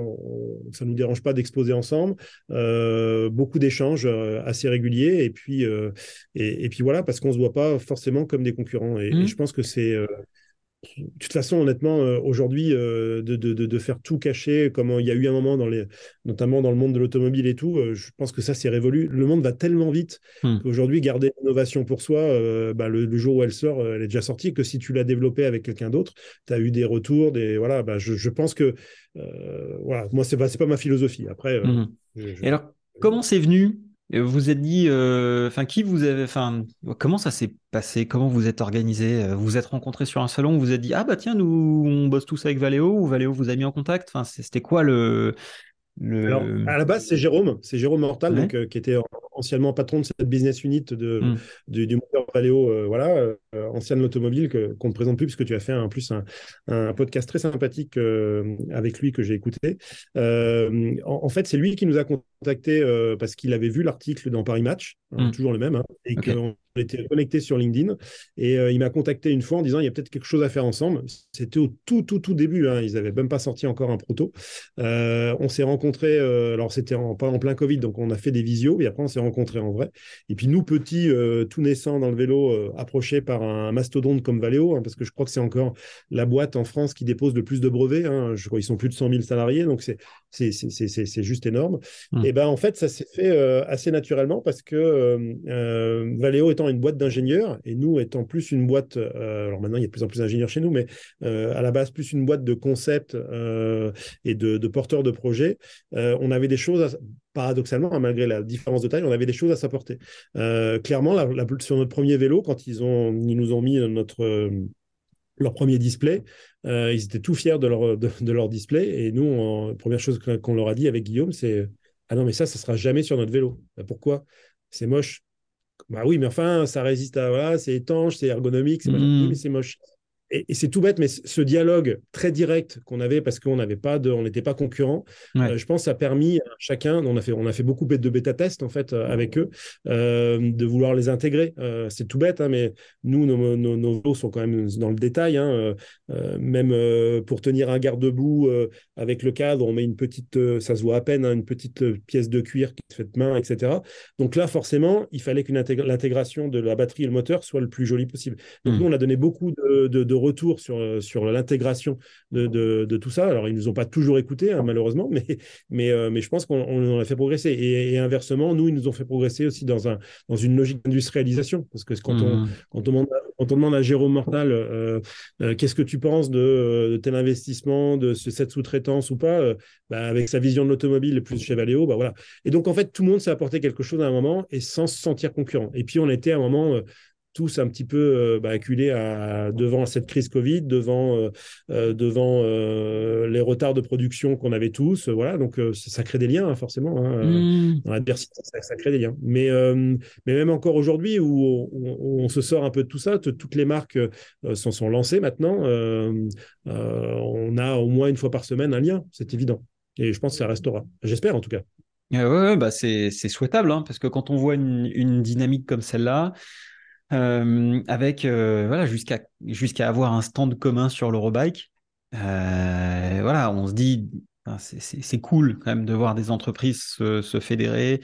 ça nous dérange pas d'exposer ensemble. beaucoup d'échanges assez réguliers et puis et, puis voilà parce qu'on se voit pas forcément comme des concurrents. Et, mmh. je pense que c'est de toute façon, honnêtement, euh, aujourd'hui, euh, de, de, de, faire tout cacher, comme il y a eu un moment, dans les, notamment dans le monde de l'automobile et tout, euh, je pense que ça, c'est révolu. Le monde va tellement vite hmm. qu'aujourd'hui, garder l'innovation pour soi, bah, le, jour où elle sort, elle est déjà sortie, que si tu l'as développée avec quelqu'un d'autre, tu as eu des retours, des, voilà, bah, je, je pense que, voilà, moi, c'est pas, pas ma philosophie. Après, et alors, comment c'est venu vous êtes dit, euh, enfin, qui vous avez, enfin, comment ça s'est passé? Comment vous êtes organisé? Vous vous êtes rencontrés sur un salon Vous vous êtes dit, ah bah tiens, nous, on bosse tous avec Valeo ou Valeo vous a mis en contact? Enfin, c'était quoi le, alors, à la base, c'est Jérôme, c'est Jérôme Mortal, donc, euh, qui était anciennement patron de cette business unit de, hmm. du, moteur Valeo, euh, voilà, euh, ancienne l'automobile, qu'on ne présente plus, puisque tu as fait en plus un, podcast très sympathique avec lui que j'ai écouté. En, fait, c'est lui qui nous a contacté parce qu'il avait vu l'article dans Paris Match, hein, hmm. toujours le même, hein, et qu'on était connecté sur LinkedIn et euh, il m'a contacté une fois en disant il y a peut-être quelque chose à faire ensemble. C'était au tout, tout, tout début. Hein. Ils n'avaient même pas sorti encore un proto. Euh, on s'est rencontrés, euh, alors c'était en, pas en plein Covid, donc on a fait des visios et après on s'est rencontrés en vrai. Et puis nous, petits, tout naissants dans le vélo, approchés par un mastodonte comme Valeo, hein, parce que je crois que c'est encore la boîte en France qui dépose le plus de brevets. Hein. Je crois qu'ils sont plus de 100 000 salariés, donc c'est c'est juste énorme. Mmh. Et ben en fait, ça s'est fait assez naturellement parce que Valeo étant une boîte d'ingénieurs et nous étant plus une boîte, euh, alors maintenant il y a de plus en plus d'ingénieurs chez nous, mais euh, à la base plus une boîte de concepts euh, et de, porteurs de projets, on avait des choses, paradoxalement, hein, malgré la différence de taille, on avait des choses à s'apporter. clairement, sur notre premier vélo, quand ils, ont, ils nous ont mis notre leur premier display. ils étaient tout fiers de leur, de, leur display. Et nous, première chose qu'on leur a dit avec Guillaume, c'est Ah non, mais ça, ça sera jamais sur notre vélo. Pourquoi? C'est moche. Bah oui, mais enfin, ça résiste à. Voilà, c'est étanche, c'est ergonomique, c'est mmh. mais c'est moche et, c'est tout bête, mais ce dialogue très direct qu'on avait parce qu'on n'avait pas de, on n'était pas concurrents, euh, je pense, a permis à chacun, on a fait, on a fait beaucoup de bêta tests en fait euh, avec eux, euh, de vouloir les intégrer. c'est tout bête, hein, mais nous, nos, nos, nos sont quand même dans le détail. Hein, même pour tenir un garde-boue avec le cadre, on met une petite, ça se voit à peine, hein, une petite pièce de cuir qui est faite main, etc. Donc là, forcément, il fallait que l'intégration de la batterie et le moteur soit le plus joli possible. Donc mmh. nous, on a donné beaucoup de, de retour sur, euh, sur l'intégration de, de, tout ça. Alors, ils ne nous ont pas toujours écoutés, hein, malheureusement, mais, mais, euh, mais je pense qu'on en a fait progresser. Et, inversement, nous, ils nous ont fait progresser aussi dans, un, dans une logique d'industrialisation. Parce que quand, on, mmh. quand, on demande, quand on demande à Jérôme Mortal, euh, qu'est-ce que tu penses de, tel investissement, de cette sous-traitance ou pas, bah, avec sa vision de l'automobile plus chez Valeo, bah voilà. Et donc, en fait, tout le monde s'est apporté quelque chose à un moment et sans se sentir concurrent. Et puis, on était à un moment tous un petit peu euh, bah, acculés à, devant cette crise Covid, devant, euh, euh, devant les retards de production qu'on avait tous. voilà, donc ça crée des liens, hein, forcément. Hein, mmh. Dans l'adversité, ça, crée des liens. Mais, mais même encore aujourd'hui, où, on se sort un peu de tout ça, toutes les marques s'en sont lancées maintenant. on a au moins une fois par semaine un lien, c'est évident. Et je pense que ça restera. J'espère en tout cas. ouais, bah c'est souhaitable, hein, parce que quand on voit une, une dynamique comme celle-là, euh, avec euh, voilà jusqu'à jusqu'à avoir un stand commun sur l'Eurobike. Euh, voilà, on se dit c'est cool quand même de voir des entreprises se, fédérer,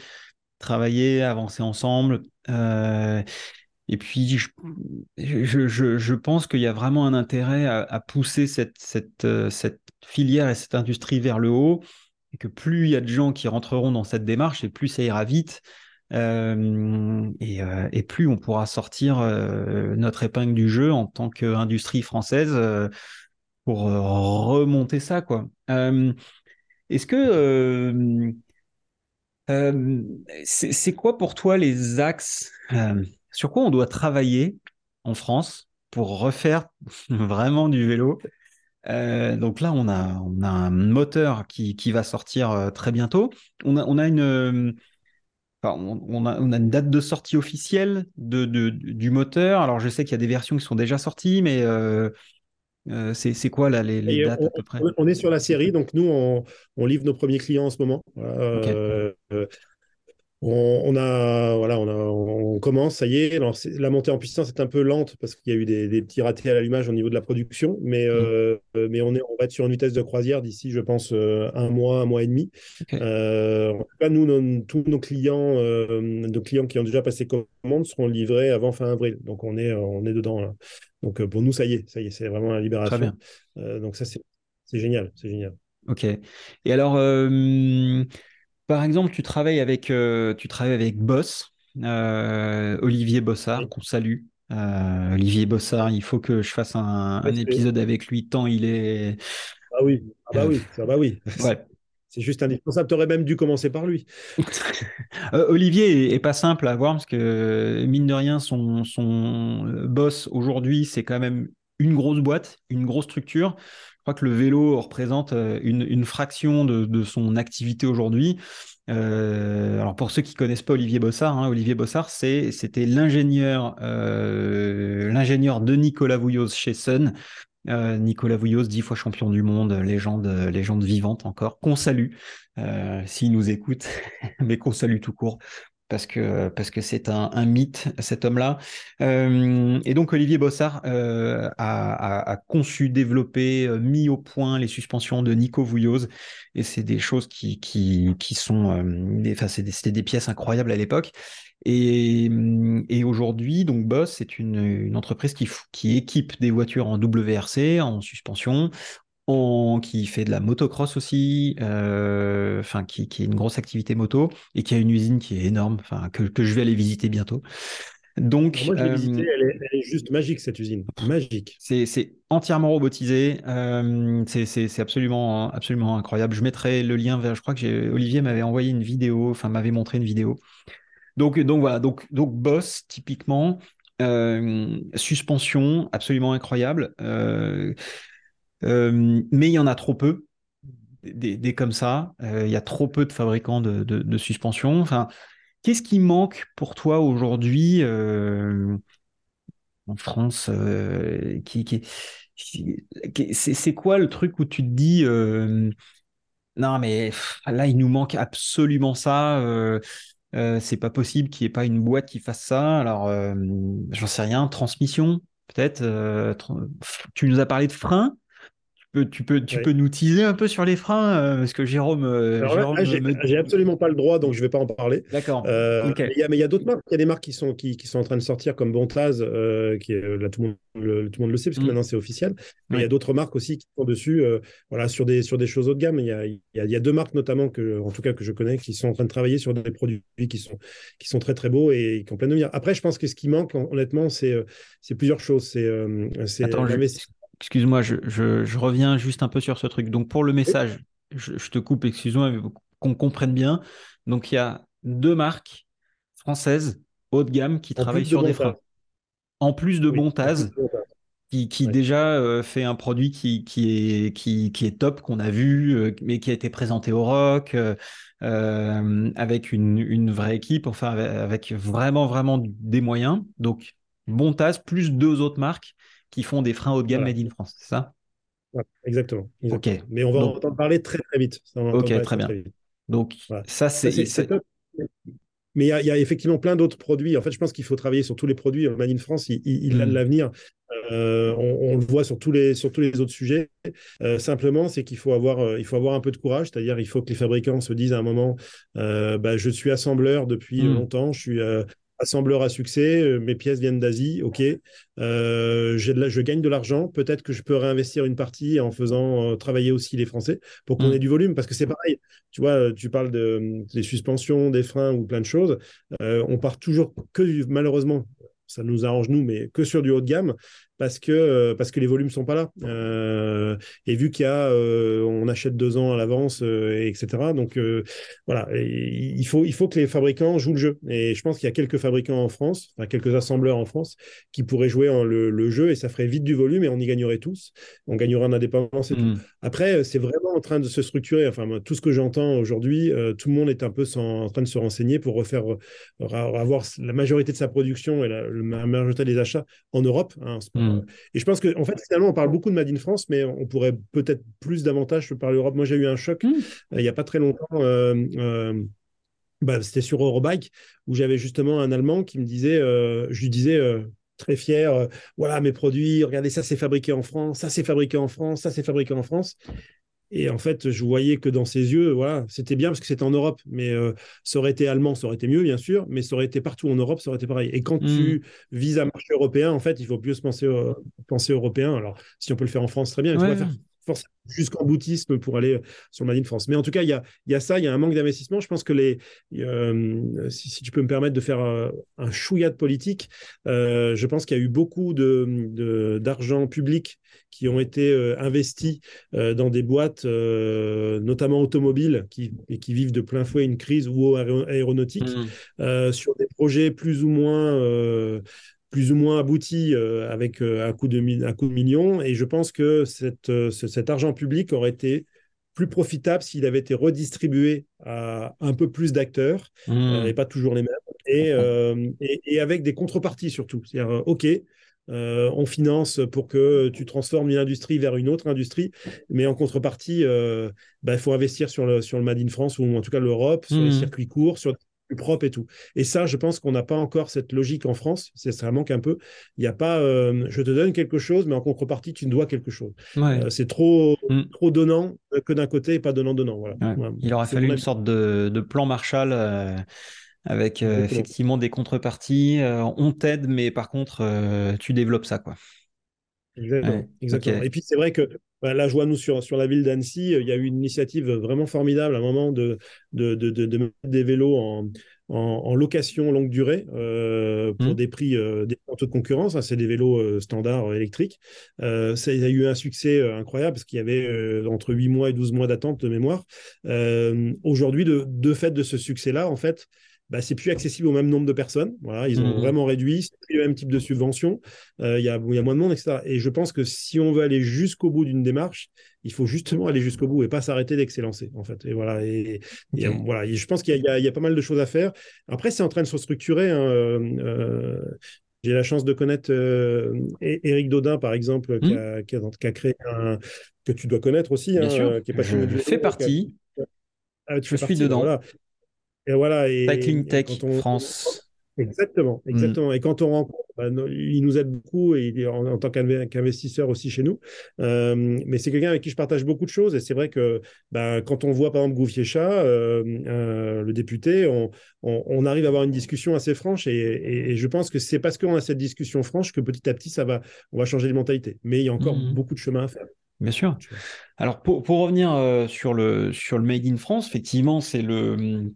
travailler, avancer ensemble. et puis, je, je, je, pense qu'il y a vraiment un intérêt à, à pousser cette, cette, cette, filière et cette industrie vers le haut, et que plus il y a de gens qui rentreront dans cette démarche, et plus ça ira vite, euh, euh, et, plus on pourra sortir euh, notre épingle du jeu en tant qu'industrie française pour remonter ça, quoi. Est-ce que c'est quoi pour toi les axes sur quoi on doit travailler en France pour refaire [laughs] vraiment du vélo? Donc là, on a, on a un moteur qui, qui va sortir très bientôt. On a, on a une, on, a, une date de sortie officielle de, du moteur. Alors, je sais qu'il y a des versions qui sont déjà sorties, mais euh, euh, c'est quoi là, les, dates on, à peu près? On est sur la série, donc nous, on, livre nos premiers clients en ce moment. On, a, voilà, on, a, on commence, ça y est. Alors, la montée en puissance est un peu lente parce qu'il y a eu des, petits ratés à l'allumage au niveau de la production, mais, mm. euh, mais on, est, on va être sur une vitesse de croisière d'ici, je pense, euh, un mois, un mois et demi. Euh, en tout cas, nous, tous nos clients, nos clients qui ont déjà passé commande seront livrés avant fin avril. Donc, on est, on est dedans. Là. Donc, pour nous, ça y est, ça y est, c'est vraiment la libération. donc, ça, c'est génial, c'est génial. Ok. Et alors, par exemple, tu travailles avec, euh, tu travailles avec Boss, euh, Olivier Bossard, qu'on salue. Euh, Olivier Bossard, il faut que je fasse un, épisode avec lui, tant il est. Ah oui, ah bah oui, ça bah oui. [laughs] C'est juste indispensable. Tu aurais même dû commencer par lui. [laughs] Olivier est, pas simple à voir parce que, mine de rien, son, son boss aujourd'hui, c'est quand même une grosse boîte, une grosse structure. Je crois que le vélo représente euh, une, fraction de, son activité aujourd'hui. Euh, alors pour ceux qui connaissent pas Olivier Bossard, hein, Olivier Bossard, c'était l'ingénieur, euh, l'ingénieur de Nicolas Vouilloz chez Sun. Nicolas Vouilloz, dix fois champion du monde, légende, légende vivante encore, qu'on salue s'il nous écoute, [laughs] mais qu'on salue tout court parce que parce que c'est un, mythe cet homme-là. Euh, et donc Olivier Bossard euh, a, conçu, développé, euh, mis au point les suspensions de Nico Vouilloz, et c'est des choses qui qui, qui sont, enfin c'était des, pièces incroyables à l'époque. Et, et aujourd'hui, donc Boss, c'est une, une, entreprise qui, qui équipe des voitures en WRC, en suspension, qui fait de la motocross aussi, euh, enfin qui, qui est une grosse activité moto et qui a une usine qui est énorme, enfin que, que je vais aller visiter bientôt. Donc, moi, je l'ai visitée, euh, elle est, juste magique cette usine, magique. C'est entièrement robotisé, euh, c'est absolument absolument incroyable. Je mettrai le lien vers, je crois que Olivier m'avait envoyé une vidéo, enfin m'avait montré une vidéo. Donc donc voilà, donc donc Boss typiquement. suspension absolument incroyable. Euh, mais il y en a trop peu, des, comme ça. Euh, il y a trop peu de fabricants de, de, suspension. Enfin, qu'est-ce qui manque pour toi aujourd'hui euh, en France qui, qui, c'est quoi le truc où tu te dis non mais là il nous manque absolument ça c'est pas possible qu'il n'y ait pas une boîte qui fasse ça alors j'en sais rien transmission peut-être tu nous as parlé de frein tu peux, tu peux nous teaser un peu sur les freins euh, Parce que Jérôme. Euh, j'ai absolument pas le droit, donc je vais pas en parler. D'accord. Euh, mais il y a, d'autres marques. Il y a des marques qui sont, qui, qui, sont en train de sortir, comme Bontaz, qui est, là, tout le, monde, le, tout le monde le sait, parce que mm. maintenant c'est officiel. Mais il y a d'autres marques aussi qui sont dessus, voilà, sur, des, sur des choses haut de gamme. Il y a, il y a, deux marques, notamment, que, en tout cas, que je connais, qui sont en train de travailler sur des produits qui sont, qui sont très, très beaux et qui ont plein de Après, je pense que ce qui manque, honnêtement, c'est plusieurs choses. C'est. Attends, excuse-moi, je, reviens juste un peu sur ce truc. Donc, pour le message, je, te coupe, excuse-moi, mais qu'on comprenne bien. Donc, il y a deux marques françaises haut de gamme qui travaillent sur des freins. En plus de Bontaz, qui, déjà euh, fait un produit qui, qui, est, qui, est top, qu'on a vu, euh, mais qui a été présenté au rock, euh, avec une, vraie équipe, enfin, avec, vraiment, vraiment des moyens. Donc, Bontaz, plus deux autres marques qui font des freins haut de gamme made in France, c'est ça exactement, Ok. Mais on va en entendre parler très très vite. ok, très, bien. Donc ça, c'est. Mais il y, a effectivement plein d'autres produits. En fait, je pense qu'il faut travailler sur tous les produits. Made in France, il, a de hmm. l'avenir. Euh, on, le voit sur tous les, sur tous les autres sujets. Euh, simplement, c'est qu'il faut avoir, euh, il faut avoir un peu de courage. C'est-à-dire, il faut que les fabricants se disent à un moment, bah, je suis assembleur depuis hmm. longtemps, je suis assembleur à succès, euh, mes pièces viennent d'Asie, ok, euh, je gagne de l'argent, peut-être que je peux réinvestir une partie en faisant euh, travailler aussi les Français pour qu'on mm. ait du volume, parce que c'est pareil, tu vois, tu parles de, des suspensions, des freins ou plein de choses, on part toujours que malheureusement ça nous arrange nous, mais que sur du haut de gamme. Parce que, parce que les volumes sont pas là. et vu qu'il y a, on achète deux ans à l'avance, etc. Donc voilà, il, faut, il faut que les fabricants jouent le jeu. Et je pense qu'il y a quelques fabricants en France, enfin quelques assembleurs en France, qui pourraient jouer le, le, jeu et ça ferait vite du volume et on y gagnerait tous. On gagnerait en indépendance et tout. Mm. Après, c'est vraiment en train de se structurer. Enfin, tout ce que j'entends aujourd'hui, tout le monde est un peu en train de se renseigner pour refaire avoir la majorité de sa production et la, majorité des achats en Europe. Hein, hmm. Et je pense que, en fait, finalement, on parle beaucoup de Made in France, mais on pourrait peut-être plus davantage parler Europe. Moi, j'ai eu un choc hmm. euh, il n'y a pas très longtemps. Euh, euh, bah, c'était sur Eurobike où j'avais justement un Allemand qui me disait, je lui disais très fier, voilà mes produits, regardez ça c'est fabriqué en France, ça c'est fabriqué en France, ça c'est fabriqué en France. Et en fait, je voyais que dans ses yeux, voilà, c'était bien parce que c'était en Europe, mais euh, ça aurait été allemand, ça aurait été mieux, bien sûr, mais ça aurait été partout en Europe, ça aurait été pareil. Et quand tu mmh. vises un marché européen, en fait, il faut plus penser, penser européen. Alors, si on peut le faire en France, très bien. Ouais. Tu faire forcément jusqu'en boutisme pour aller sur le Made France. Mais en tout cas, il y a, y a, ça, il y a un manque d'investissement. Je pense que les, euh, si, tu peux me permettre de faire un, un chouïa de politique, euh, je pense qu'il y a eu beaucoup d'argent public qui ont été euh, investis dans des boîtes, notamment automobiles, qui, et qui vivent de plein fouet une crise ou aéronautique, mmh. sur des projets plus ou moins plus ou moins abouti euh, avec euh, un, coup de un coup de million. Et je pense que cette, euh, cet argent public aurait été plus profitable s'il avait été redistribué à un peu plus d'acteurs, mmh. et pas toujours les mêmes, et, et, avec des contreparties surtout. C'est-à-dire, OK, on finance pour que tu transformes une industrie vers une autre industrie, mais en contrepartie, il bah, faut investir sur le, sur le Made in France, ou en tout cas l'Europe, sur les mmh. circuits courts, sur propre et tout. Et ça, je pense qu'on n'a pas encore cette logique en France. Ça manque un peu. Il n'y a pas, euh, je te donne quelque chose, mais en contrepartie, tu me dois quelque chose. Euh, c'est trop, mm. trop donnant que d'un côté et pas donnant-donnant. Voilà. Il aurait fallu une sorte de, de plan Marshall. Euh, avec effectivement des contreparties, on t'aide, mais par contre, tu développes ça, quoi. Exactement. exactement. Et puis c'est vrai que bah, là, je vois, nous, sur, sur la ville d'Annecy, il y a eu une initiative vraiment formidable à un moment de, de, de, de mettre des vélos en, en, location longue durée euh, pour mmh. des prix euh, des de concurrence. Hein, c'est des vélos euh, standards électriques. ça a eu un succès incroyable parce qu'il y avait entre 8 mois et 12 mois d'attente de mémoire. Aujourd'hui, de, de fait de ce succès-là, en fait, bah, c'est plus accessible au même nombre de personnes. Voilà, ils ont mmh. vraiment réduit, c'est plus le même type de subvention. Il y, a, y, a, moins de monde, etc. Et je pense que si on veut aller jusqu'au bout d'une démarche, il faut justement aller jusqu'au bout et pas s'arrêter dès que c'est lancé, en fait. Et voilà. Et, voilà. je pense qu'il y, y, a pas mal de choses à faire. Après, c'est en train de se structurer. Hein, euh, j'ai la chance de connaître euh, Éric Dodin, par exemple, qui, mmh. a, qui, a, créé un que tu dois connaître aussi, hein, qui est passionné je fais partie. Ah, je suis dedans. Voilà. Et voilà. Et, Tech France. Exactement, mm. exactement. Et quand on rencontre, bah, il nous aide beaucoup et en, tant qu'investisseur aussi chez nous. Euh, mais c'est quelqu'un avec qui je partage beaucoup de choses. Et c'est vrai que bah, quand on voit par exemple Gouvier euh, euh, le député, on, on, arrive à avoir une discussion assez franche. Et, et, je pense que c'est parce qu'on a cette discussion franche que petit à petit, ça va, on va changer les mentalités. Mais il y a encore mm. beaucoup de chemin à faire. Bien sûr. Alors pour, pour revenir sur, le, sur le Made in France, effectivement, c'est le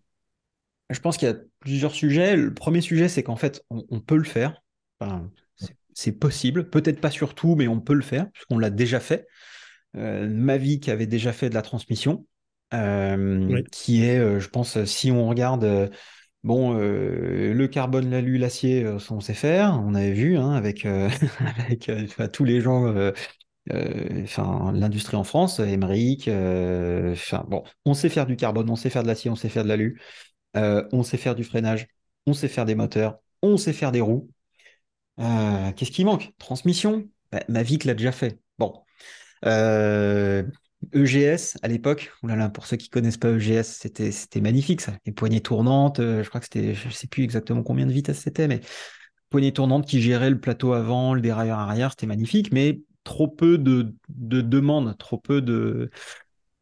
je pense qu'il y a plusieurs sujets. Le premier sujet, c'est qu'en fait, on, peut le faire. c'est possible. Peut-être pas sur tout, mais on peut le faire, puisqu'on l'a déjà fait. Euh, qui avait déjà fait de la transmission, euh, qui est, euh, je pense, si on regarde, bon, le carbone, l'alu, l'acier, on sait faire. On avait vu hein, avec, [laughs] avec tous les gens. enfin, l'industrie en France, Emmerich, enfin, bon, on sait faire du carbone, on sait faire de l'acier, on sait faire de l'alu. Euh, on sait faire du freinage, on sait faire des moteurs, on sait faire des roues. Euh, qu'est-ce qui manque? Transmission bah, Mavic l'a déjà fait. Bon. EGS, euh, e à l'époque, pour ceux qui connaissent pas EGS, c'était, magnifique ça. Les poignées tournantes, je crois que c'était, je sais plus exactement combien de vitesse c'était, mais poignées tournantes qui géraient le plateau avant, le dérailleur arrière, c'était magnifique, mais trop peu de demandes, trop peu de,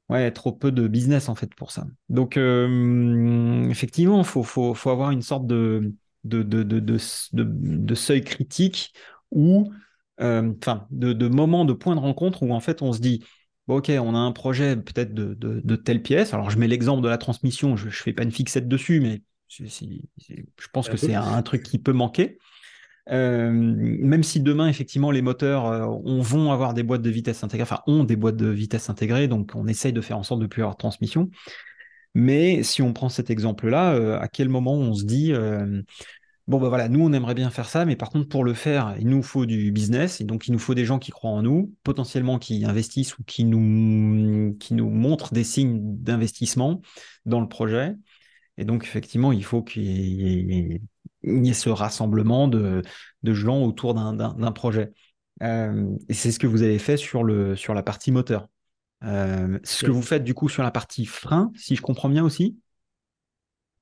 Ouais, trop peu de business en fait pour ça. Donc euh, effectivement, il faut, faut, faut, avoir une sorte de, de, de, de seuil critique ou euh, enfin de, de moment, de point de rencontre où en fait on se dit bon, ok, on a un projet peut-être de, telle pièce. Alors je mets l'exemple de la transmission, je ne fais pas une fixette dessus, mais je pense que c'est un, truc qui peut manquer. Même si demain, effectivement, les moteurs on, vont avoir des boîtes de vitesse intégrées, enfin, ont des boîtes de vitesse intégrées, donc on essaye de faire en sorte de plus avoir de transmission. Mais si on prend cet exemple-là, à quel moment on se dit, bon, ben voilà, nous, on aimerait bien faire ça, mais par contre, pour le faire, il nous faut du business, et donc il nous faut des gens qui croient en nous, potentiellement qui investissent ou qui nous, qui nous montrent des signes d'investissement dans le projet. Et donc, effectivement, il faut qu'il y, ait ce rassemblement de, gens autour d'un projet. Euh, et c'est ce que vous avez fait sur, le, sur la partie moteur. Euh, ce que vous faites du coup sur la partie frein, si je comprends bien aussi.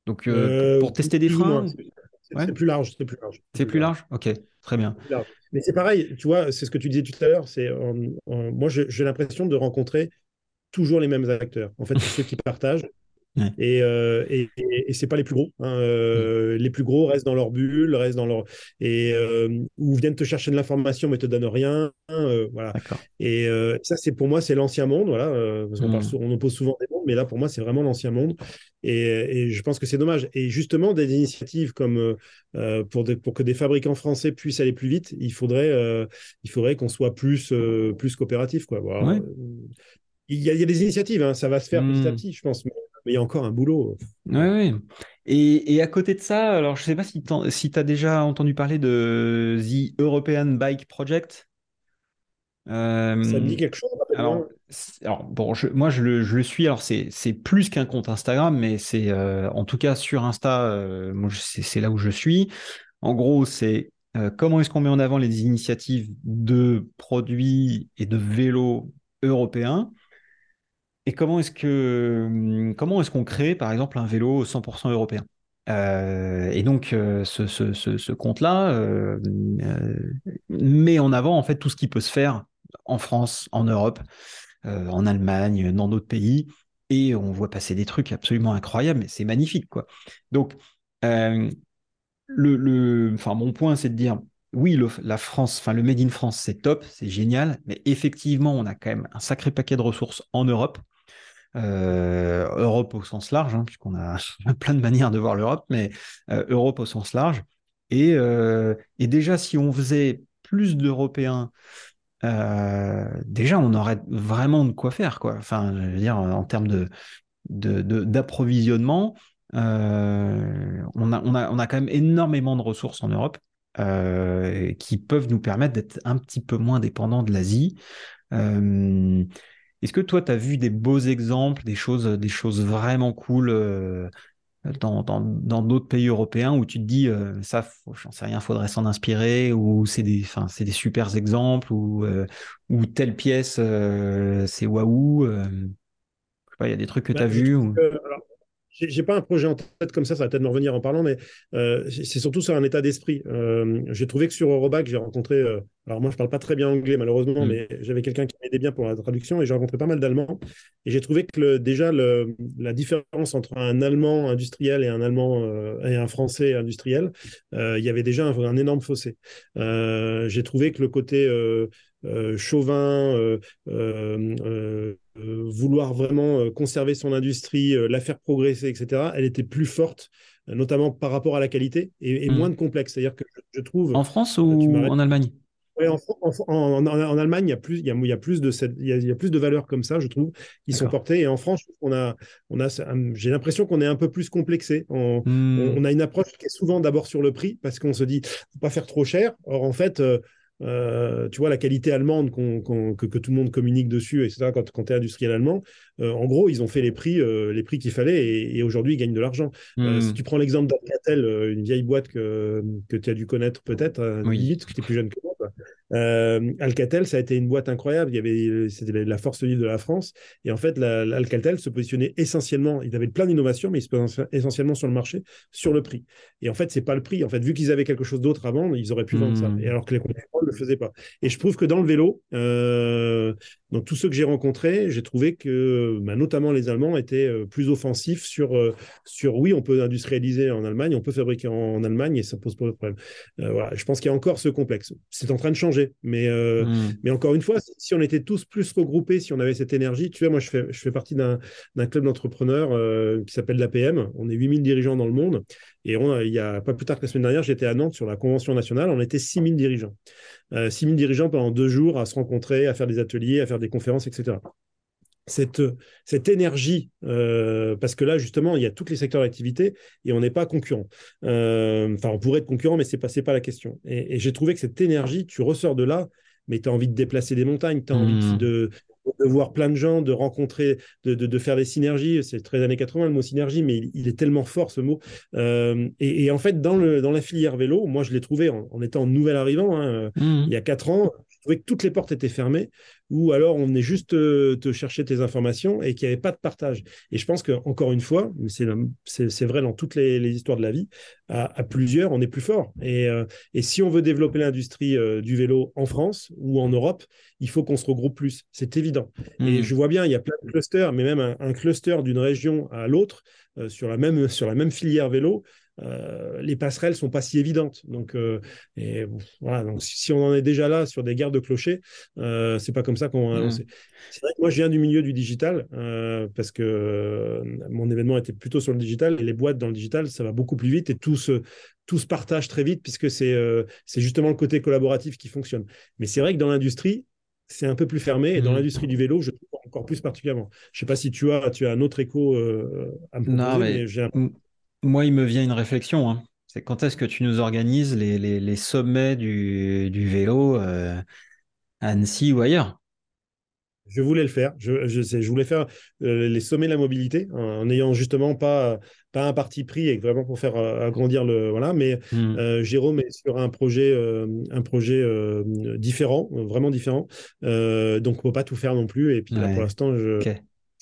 Donc, euh, pour, tester des freins. C'est plus large, c'est plus large. C'est plus large. Ok, très bien. Mais c'est pareil, tu vois, c'est ce que tu disais tout à l'heure. C'est moi, j'ai l'impression de rencontrer toujours les mêmes acteurs. En fait, ceux qui partagent, et, euh, et, et, c'est pas les plus gros. Hein, euh, les plus gros restent dans leur bulle, restent dans leur et euh, ou viennent te chercher de l'information mais te donnent rien. Euh, voilà. Et euh, ça, c'est pour moi, c'est l'ancien monde. Voilà, parce qu'on parle, on oppose souvent des mondes, mais là, pour moi, c'est vraiment l'ancien monde. Et, et, je pense que c'est dommage. Et justement, des initiatives comme pour, pour que des fabricants français puissent aller plus vite, il faudrait, il faudrait qu'on soit plus, plus coopératif, quoi. Voilà. Il y, a, il y, a, des initiatives, hein, ça va se faire petit à hmm. petit, je pense. Mais mais il y a encore un boulot. Oui, oui. Et, et, à côté de ça, alors je ne sais pas si tu as déjà entendu parler de The European Bike Project. ça me dit quelque chose alors, alors, bon, moi je le, je le suis. Alors c'est plus qu'un compte Instagram, mais c'est euh, en tout cas sur Insta, euh, c'est là où je suis. En gros, c'est euh, comment est-ce qu'on met en avant les initiatives de produits et de vélos européens? Et comment est-ce que hum, comment est-ce qu'on crée par exemple un vélo 100% européen? Euh, et donc euh, ce, compte-là euh, met en avant en fait tout ce qui peut se faire en France, en Europe, en Allemagne, dans d'autres pays, et on voit passer des trucs absolument incroyables. Mais c'est magnifique quoi. Donc le, le, enfin mon point c'est de dire oui, la France, enfin le Made in France, c'est top, c'est génial, mais effectivement, on a quand même un sacré paquet de ressources en Europe. Euh, Europe au sens large, hein, puisqu'on [laughs] a plein de manières de voir l'Europe, mais euh, Europe au sens large. Et, euh, et, déjà, si on faisait plus d'Européens, déjà, on aurait vraiment de quoi faire, quoi. Enfin, je veux dire, en termes de, d'approvisionnement, on a quand même énormément de ressources en Europe. qui peuvent nous permettre d'être un petit peu moins dépendants de l'Asie. Est-ce que toi, tu as vu des beaux exemples, des choses, des choses vraiment cool euh, dans, d'autres pays européens où tu te dis, euh, ça, j'en sais rien, faudrait s'en inspirer, ou c'est des, c'est des super exemples, ou, euh, ou telle pièce, c'est waouh. il y a des trucs que tu as bah, vus j'ai pas un projet en tête comme ça, ça va peut-être me revenir en parlant, mais euh, c'est surtout sur un état d'esprit. Euh, j'ai trouvé que sur Eurobac, j'ai rencontré, euh, alors moi je parle pas très bien anglais malheureusement, mm. mais j'avais quelqu'un qui m'aidait bien pour la traduction et j'ai rencontré pas mal d'Allemands. Et j'ai trouvé que le, déjà le, la différence entre un Allemand industriel et un Allemand et un Français industriel, il y avait déjà un, un énorme fossé. j'ai trouvé que le côté chauvin, vouloir vraiment conserver son industrie, la faire progresser, etc., elle était plus forte, notamment par rapport à la qualité, et, hmm. moins de complexe. C'est-à-dire que je, trouve... En France ou en Allemagne? Oui, en, en, Allemagne, il y a plus, il y a, plus de cette, il y a, plus de valeurs comme ça, je trouve, qui sont portées. Et en France, on a, on a, j'ai l'impression qu'on est un peu plus complexé. On, hmm. on, a une approche qui est souvent d'abord sur le prix, parce qu'on se dit, faut pas faire trop cher. Or, en fait, euh, tu vois, la qualité allemande que, tout le monde communique dessus, etc., quand, quand tu es industriel allemand, euh, en gros, ils ont fait les prix, euh, les prix qu'il fallait et, aujourd'hui, ils gagnent de l'argent. Hmm. si tu prends l'exemple d'Alcatel, une vieille boîte que, que tu as dû connaître peut-être, oui. que tu es plus jeune que moi, euh, Alcatel, ça a été une boîte incroyable. Il y avait, c'était la force vive de la France. Et en fait, Alcatel se positionnait essentiellement, il avait plein d'innovations, mais il se positionnait essentiellement sur le marché, sur le prix. Et en fait, c'est pas le prix. En fait, vu qu'ils avaient quelque chose d'autre à vendre, ils auraient pu vendre ça. Hmm. Et alors que les concurrents ne le faisaient pas. Et je trouve que dans le vélo, euh, dans tous ceux que j'ai rencontrés, j'ai trouvé que, bah, notamment les Allemands, étaient euh, plus offensifs sur, euh, sur oui, on peut industrialiser en Allemagne, on peut fabriquer en, Allemagne et ça pose pas de problème. voilà, je pense qu'il y a encore ce complexe. C'est en train de changer. Mais, euh, hmm. mais encore une fois, si on était tous plus regroupés, si on avait cette énergie, tu vois, moi, je fais, je fais partie d'un club d'entrepreneurs euh, qui s'appelle l'APM. On est 8000 dirigeants dans le monde. Et on, il y a pas plus tard que la semaine dernière, j'étais à Nantes sur la convention nationale. On était 6000 dirigeants. 6000 dirigeants pendant deux jours à se rencontrer, à faire des ateliers, à faire des conférences, etc cette, cette énergie, euh, parce que là, justement, il y a tous les secteurs d'activité et on n'est pas concurrent. Euh, enfin, on pourrait être concurrent, mais ce n'est pas, pas la question. Et, j'ai trouvé que cette énergie, tu ressors de là, mais tu as envie de déplacer des montagnes, tu as envie mmh. de, de, voir plein de gens, de rencontrer, de, de, faire des synergies. C'est très années 80 le mot synergie, mais il, est tellement fort ce mot. Euh, et, en fait, dans, le, dans la filière vélo, moi, je l'ai trouvé en, étant nouvel arrivant, hein, mmh. il y a quatre ans, trouvais que toutes les portes étaient fermées ou alors on venait juste euh, te, chercher tes informations et qu'il n'y avait pas de partage. Et je pense qu'encore une fois, c'est vrai dans toutes les, histoires de la vie, à, plusieurs, on est plus fort. Et, euh, et si on veut développer l'industrie euh, du vélo en France ou en Europe, il faut qu'on se regroupe plus. C'est évident. Et mmh. je vois bien, il y a plein de clusters, mais même un, cluster d'une région à l'autre sur, la même, sur la même filière vélo, euh, les passerelles sont pas si évidentes. Donc, euh, et, voilà, donc si, on en est déjà là sur des guerres de clochers, euh, c'est pas comme ça qu'on va. C'est vrai que moi, je viens du milieu du digital euh, parce que mon événement était plutôt sur le digital et les boîtes dans le digital, ça va beaucoup plus vite et tout se, tout se partage très vite puisque c'est c'est justement le côté collaboratif qui fonctionne. Mais c'est vrai que dans l'industrie, c'est un peu plus fermé. Et dans mmh. l'industrie du vélo, je trouve encore plus particulièrement. Je ne sais pas si tu as, tu as un autre écho à me proposer, non, mais, j'ai moi, il me vient une réflexion. Hein. C'est quand est-ce que tu nous organises les, sommets du, vélo euh, à Annecy ou ailleurs? Je voulais le faire. Je, je, voulais faire euh, les sommets de la mobilité en n'ayant justement pas, pas un parti pris et vraiment pour faire euh, agrandir le. Voilà. Mais hmm. Jérôme est sur un projet, un projet différent, vraiment différent. donc, on ne peut pas tout faire non plus. Et puis là, pour l'instant, je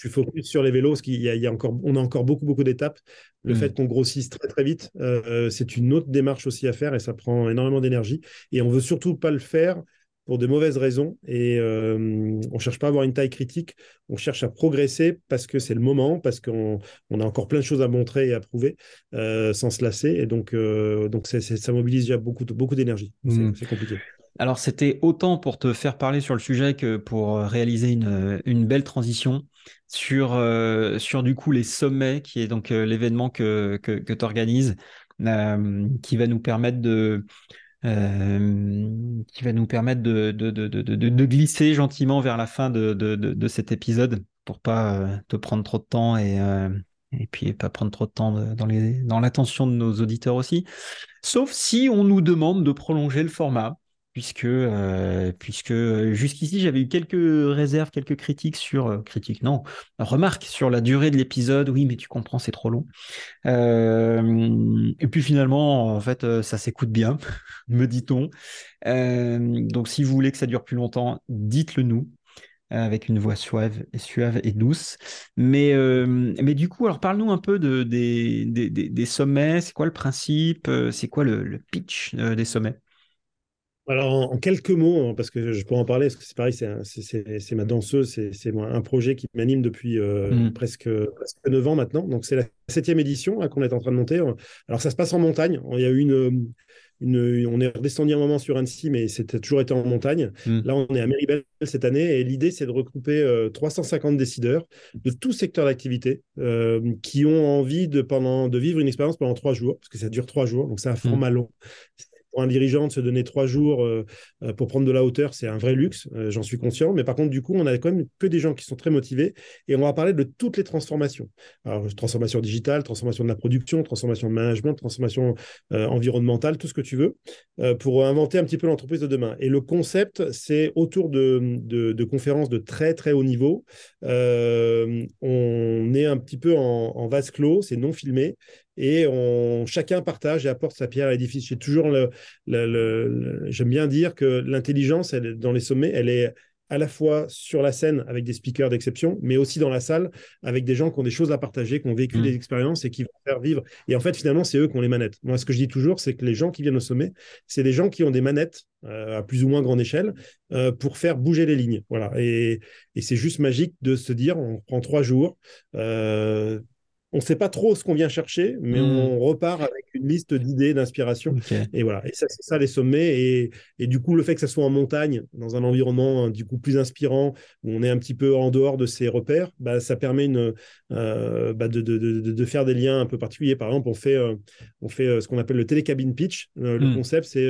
tu focus sur les vélos, parce qu'il y, y a, encore, on a encore beaucoup, beaucoup d'étapes. Le mm. fait qu'on grossisse très, très vite, euh, c'est une autre démarche aussi à faire et ça prend énormément d'énergie. Et on veut surtout pas le faire pour de mauvaises raisons. Et euh, on cherche pas à avoir une taille critique, on cherche à progresser parce que c'est le moment, parce qu'on on a encore plein de choses à montrer et à prouver euh, sans se lasser. Et donc, euh, donc ça mobilise déjà beaucoup, beaucoup d'énergie. Mm. C'est compliqué. Alors, c'était autant pour te faire parler sur le sujet que pour réaliser une, une belle transition sur, euh, sur du coup les sommets, qui est donc euh, l'événement que, que, tu organises, euh, qui va nous permettre de, glisser gentiment vers la fin de, cet épisode pour pas te prendre trop de temps et, et puis pas prendre trop de temps dans l'attention de nos auditeurs aussi. Sauf si on nous demande de prolonger le format puisque, euh, puisque jusqu'ici j'avais eu quelques réserves, quelques critiques sur euh, critiques, non, sur la durée de l'épisode. Oui, mais tu comprends, c'est trop long. Euh, et puis finalement, en fait, ça s'écoute bien, [laughs] me dit-on. donc, si vous voulez que ça dure plus longtemps, dites-le nous avec une voix suave et suave et douce. Mais, mais du coup, alors parle-nous un peu de, des, des, sommets. C'est quoi le principe? C'est quoi le pitch des sommets? Alors, en, quelques mots, hein, parce que je pourrais en parler, parce que c'est pareil, c'est ma danseuse, c'est un projet qui m'anime depuis euh, mmh. presque, presque 9 ans maintenant. Donc, c'est la septième édition qu'on est en train de monter. Alors, ça se passe en montagne. Il y a eu une, une, on est redescendu un moment sur Annecy, mais c'était toujours été en montagne. Mmh. Là, on est à Méribel cette année et l'idée, c'est de regrouper 350 euh, décideurs de tout secteur d'activité euh, qui ont envie de, pendant, de vivre une expérience pendant trois jours, parce que ça dure trois jours, donc c'est un format mmh. long pour un dirigeant de se donner trois jours euh, euh, pour prendre de la hauteur, c'est un vrai luxe, euh, j'en suis conscient. Mais par contre, du coup, on a quand même que des gens qui sont très motivés et on va parler de toutes les transformations. Alors, transformation digitale, transformation de la production, transformation de management, transformation environnementale, tout ce que tu veux, pour inventer un petit peu l'entreprise de demain. Et le concept, c'est autour de, conférences de très, très haut niveau. on est un petit peu en vase clos, c'est non filmé et on, chacun partage et apporte sa pierre à l'édifice. J'ai toujours le, j'aime bien dire que l'intelligence dans les sommets, elle est à la fois sur la scène avec des speakers d'exception, mais aussi dans la salle avec des gens qui ont des choses à partager, qui ont vécu mmh. des expériences et qui vont faire vivre. Et en fait, finalement, c'est eux qui ont les manettes. Moi, ce que je dis toujours, c'est que les gens qui viennent au sommet, c'est des gens qui ont des manettes euh, à plus ou moins grande échelle euh, pour faire bouger les lignes. Voilà. Et, et c'est juste magique de se dire, on prend trois jours. Euh, on ne sait pas trop ce qu'on vient chercher, mais Hmm. on repart avec une liste d'idées, d'inspiration. Et voilà, et ça, c'est ça les sommets. Et, et du coup, le fait que ça soit en montagne, dans un environnement du coup plus inspirant, où on est un petit peu en dehors de ses repères, bah, ça permet une, euh, bah, de, de, de, de faire des liens un peu particuliers. Par exemple, on fait, euh, on fait euh, ce qu'on appelle le télécabine pitch. Le Hmm. concept, c'est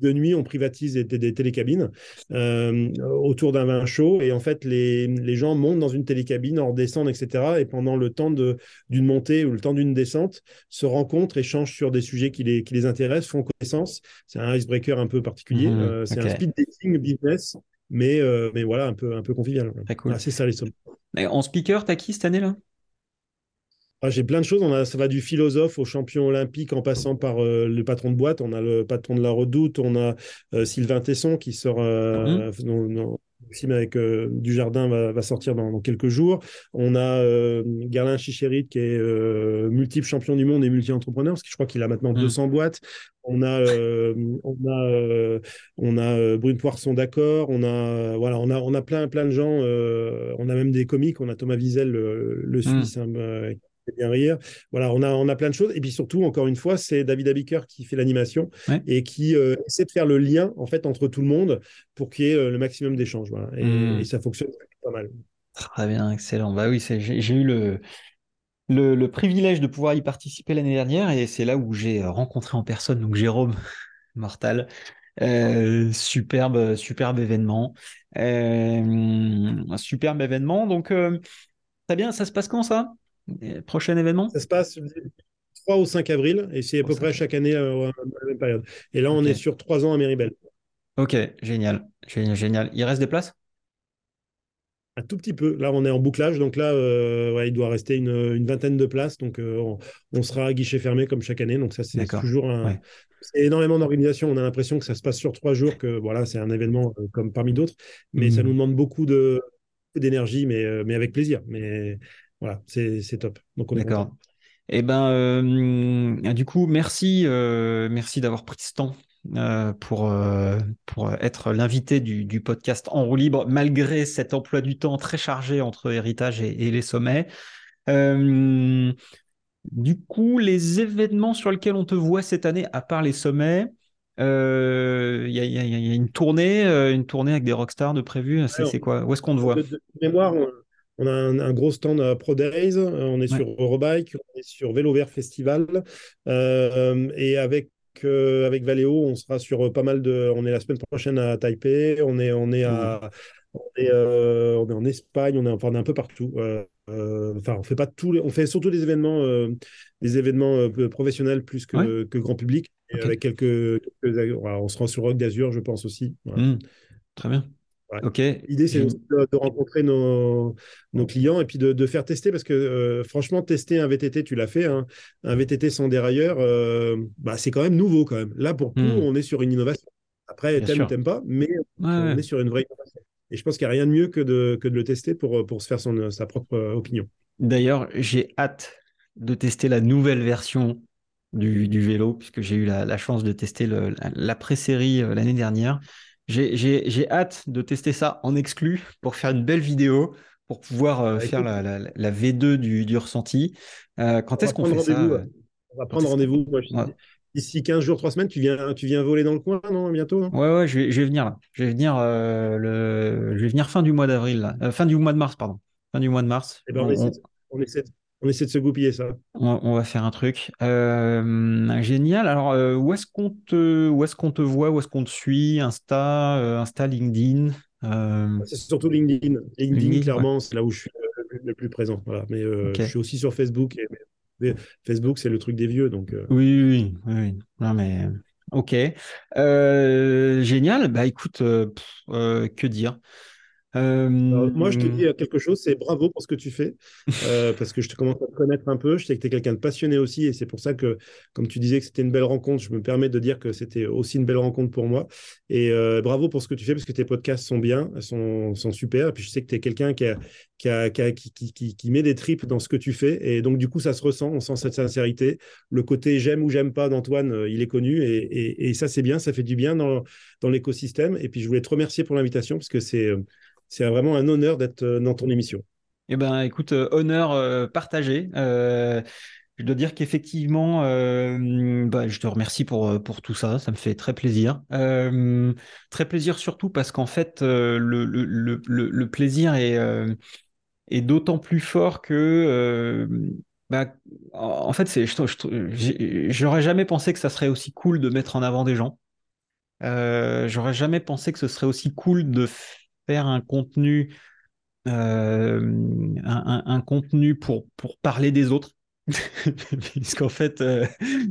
de nuit, on privatise des, des télécabines autour d'un vin chaud. Et en fait, les, les gens montent dans une télécabine, en redescendent, etc. Et pendant le temps de, d'une montée ou le temps d'une descente, se rencontrent, échangent sur des sujets qui les, qui les intéressent, font connaissance. C'est un icebreaker un peu particulier. Mhm, Euh, c'est un speed dating business, mais, euh, mais voilà, un peu, un peu convivial. Cool. Ah, c'est ça les sommets. Et En speaker, t'as qui cette année là Ah, J'ai plein de choses. On a, ça va du philosophe au champion olympique en passant par euh, le patron de boîte. On a le patron de la Redoute. On a euh, Sylvain Tesson qui sort. Euh, non, non, film avec euh, Dujardin va, va sortir dans, dans quelques jours. On a euh, Garlin Chicherit qui est euh, multiple champion du monde et multi-entrepreneur parce que je crois qu'il a maintenant Mhm. 200 boîtes. On a, euh, on a, on a Brune Poisson d'accord. On a, voilà, on a, on a plein, plein de gens. on a même des comiques. On a Thomas Wiesel, le, le Suisse, hein, fait bien rire. Voilà, on a, on a plein de choses. Et puis surtout, encore une fois, c'est David Abiker qui fait l'animation Ouais. et qui euh, essaie de faire le lien en fait entre tout le monde pour qu'il y ait euh, le maximum d'échanges. Voilà. Et, Mm. et ça fonctionne pas mal. Très bien, excellent. Bah oui, j'ai eu le, le, le privilège de pouvoir y participer l'année dernière et c'est là où j'ai rencontré en personne donc Jérôme [laughs] Mortal. Euh, superbe, superbe événement. Euh, un superbe événement. Donc, euh, très bien, ça se passe quand ça? Euh, Prochain événement? Ça se passe du 3 au 5 avril et c'est à peu 5 près chaque année euh, à la même période. Et là, on est sur trois ans à Méribel. Ok, génial, génial, génial. Il reste des places? Un tout petit peu. Là, on est en bouclage. Donc là, euh, ouais, il doit rester une, une vingtaine de places. Donc, euh, on, on sera à guichet fermé comme chaque année. Donc ça, c'est toujours un... Ouais. Énormément d'organisation. On a l'impression que ça se passe sur trois jours, que voilà, c'est un événement euh, comme parmi d'autres. Mais ça Mhm. nous demande beaucoup de d'énergie, mais, euh, mais avec plaisir. Mais voilà, c'est top. Donc on est D'accord. Eh ben, euh, du coup, merci, euh, merci d'avoir pris ce temps euh, pour, euh, pour être l'invité du, du podcast En roue libre, malgré cet emploi du temps très chargé entre héritage et, et les sommets. Euh, du coup, les événements sur lesquels on te voit cette année, à part les sommets, euh, il y, a, il y il y a une tournée, euh, une tournée avec des rockstars de prévu. C'est quoi? Où est-ce qu'on te voit? De, de mémoire, on, a un, un gros stand à Pro Days, on est Ouais. sur Eurobike, on est sur Vélo Vert Festival, euh, et avec, euh, avec Valeo, on sera sur euh, pas mal de. On est la semaine prochaine à Taipei, on est, on est, à, on est, euh, on est en Espagne, on est, enfin, on est un peu partout. Enfin, on fait pas tous les, on fait surtout des événements, des événements professionnels plus que, Ouais. que grand public, avec quelques, on sera sur Rock d'Azur, je pense aussi. Voilà. Hmm, très bien. Ouais. Ok. L'idée, c'est de, de rencontrer nos, nos clients et puis de, de faire tester parce que euh, franchement, tester un VTT, tu l'as fait, hein, un VTT sans dérailleur, euh, bah, c'est quand même nouveau quand même. Là, pour coup, Hmm. on est sur une innovation. Après, t'aimes ou t'aimes pas, mais Ouais, on ouais. est sur une vraie innovation. Et je pense qu'il n'y a rien de mieux que de, que de le tester pour, pour se faire son, sa propre euh, opinion. D'ailleurs, j'ai hâte de tester la nouvelle version du, du vélo, puisque j'ai eu la, la chance de tester le- la, la pré-série euh, l'année dernière. J'ai- hâte de tester ça en exclu pour faire une belle vidéo, pour pouvoir euh, Bah, faire la, la- la V2 du, du ressenti. Euh, quand est-ce qu'on fait ça euh, On va prendre rendez-vous. Ouais. D'ici 15 jours, 3 semaines, tu viens, tu viens voler dans le coin, non, bientôt non? Ouais, ouais, je vais, je vais venir là. Je vais venir, euh, le... je vais venir fin du mois d'avril, fin du mois de mars, pardon. Fin du mois de mars. Eh ben, on, On- essaie, on- on essaie de se goupiller ça. On, on va faire un truc. Euh, génial. Alors, euh, où est-ce qu'on te, où est-ce qu'on te voit? Où est-ce qu'on te suit? Insta, euh, Insta, LinkedIn? Euh, C'est surtout LinkedIn. LinkedIn, LinkedIn, clairement, c'est là où je suis le plus, le plus présent. Voilà. Mais je suis aussi sur Facebook. Et, mais Facebook, c'est le truc des vieux. Donc, oui, oui, oui, oui. Non, mais ok. Génial. Bah, écoute, pff, que dire? Euh, moi, je te dis quelque chose, c'est bravo pour ce que tu fais, euh, [laughs] parce que je te commence à te connaître un peu. Je sais que tu es quelqu'un de passionné aussi, et c'est pour ça que, comme tu disais que c'était une belle rencontre, je me permets de dire que c'était aussi une belle rencontre pour moi. Et euh, bravo pour ce que tu fais, parce que tes podcasts sont bien, sont, sont super. Et puis, je sais que tu es quelqu'un qui, a, qui, a, qui, a- qui, qui, qui- qui met des tripes dans ce que tu fais. Et donc, du coup, ça se ressent, on sent cette sincérité. Le côté j'aime ou j'aime pas d'Antoine, il est connu, et, et, et ça, c'est bien, ça fait du bien dans, dans l'écosystème. Et puis, je voulais te remercier pour l'invitation, parce que c'est. Euh, c'est vraiment un honneur d'être euh, dans ton émission. Eh ben, écoute, honneur partagé. Je dois dire qu'effectivement, bah, je te remercie pour, pour tout ça, ça me fait très plaisir. très plaisir surtout parce qu'en fait, le, le, le, plaisir est, est d'autant plus fort que, bah, en fait, c'est, j'aurais jamais pensé que ça serait aussi cool de mettre en avant des gens. j'aurais jamais pensé que ce serait aussi cool de faire un contenu, un, un, contenu pour, pour parler des autres. [laughs] Puisqu'en fait, euh,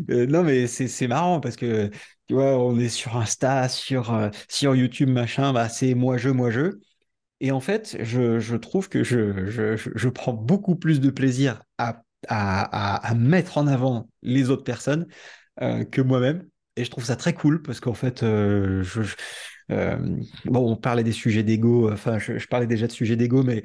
euh, non, mais c'est marrant parce que tu vois, on est sur Insta, sur, euh, sur YouTube, machin, bah, c'est moi-je, moi-je. Et en fait, je, je trouve que je, je, je, prends beaucoup plus de plaisir à, à, à, mettre en avant les autres personnes que moi-même. Et je trouve ça très cool parce qu'en fait, je, bon, on parlait des sujets d'ego, enfin, je, parlais déjà de sujets d'ego, mais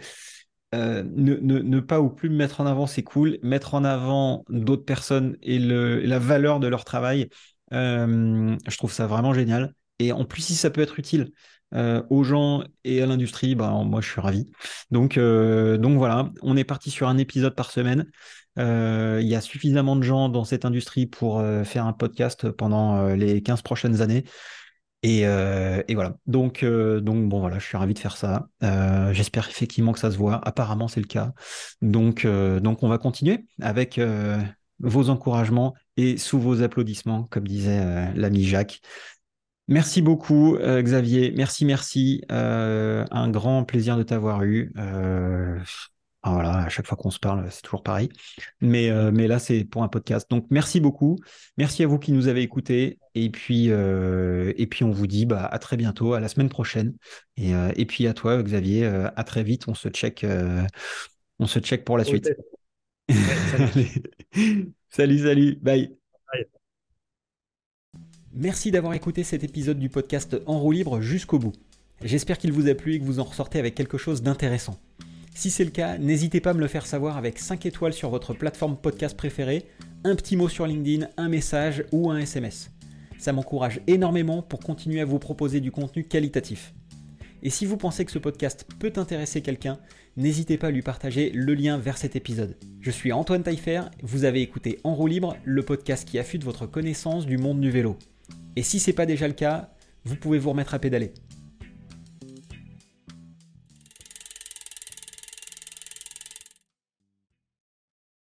euh, ne, pas ou plus mettre en avant, c'est cool. Mettre en avant d'autres personnes et, la valeur de leur travail, euh, je trouve ça vraiment génial. Et en plus, si ça peut être utile euh, aux gens et à l'industrie, bah, moi, je suis ravi. Donc, donc voilà, on est parti sur un épisode par semaine. Il y a suffisamment de gens dans cette industrie pour faire un podcast pendant les 15 prochaines années. Euh, et, voilà. Donc, euh, donc, bon, voilà, je suis ravi de faire ça. Euh, j'espère effectivement que ça se voit. Apparemment, c'est le cas. Donc, donc, on va continuer avec vos encouragements et sous vos applaudissements, comme disait l'ami Jacques. Merci beaucoup, Xavier. Merci, merci. un grand plaisir de t'avoir eu. Ah, voilà, à chaque fois qu'on se parle, c'est toujours pareil. Mais, euh, mais là, c'est pour un podcast. Donc, merci beaucoup. Merci à vous qui nous avez écoutés. Et puis, euh, et puis on vous dit bah, à très bientôt, à la semaine prochaine. Et, euh, et puis à toi, Xavier, à très vite. On se check, on se check pour la suite. [laughs] salut, salut. Bye. Merci d'avoir écouté cet épisode du podcast En roue libre jusqu'au bout. J'espère qu'il vous a plu et que vous en ressortez avec quelque chose d'intéressant. Si c'est le cas, n'hésitez pas à me le faire savoir avec 5 étoiles sur votre plateforme podcast préférée, un petit mot sur LinkedIn, un message ou un SMS. Ça m'encourage énormément pour continuer à vous proposer du contenu qualitatif. Et si vous pensez que ce podcast peut intéresser quelqu'un, n'hésitez pas à lui partager le lien vers cet épisode. Je suis Antoine Taillefer, vous avez écouté En roue libre, le podcast qui affûte votre connaissance du monde du vélo. Et si c'est pas déjà le cas, vous pouvez vous remettre à pédaler.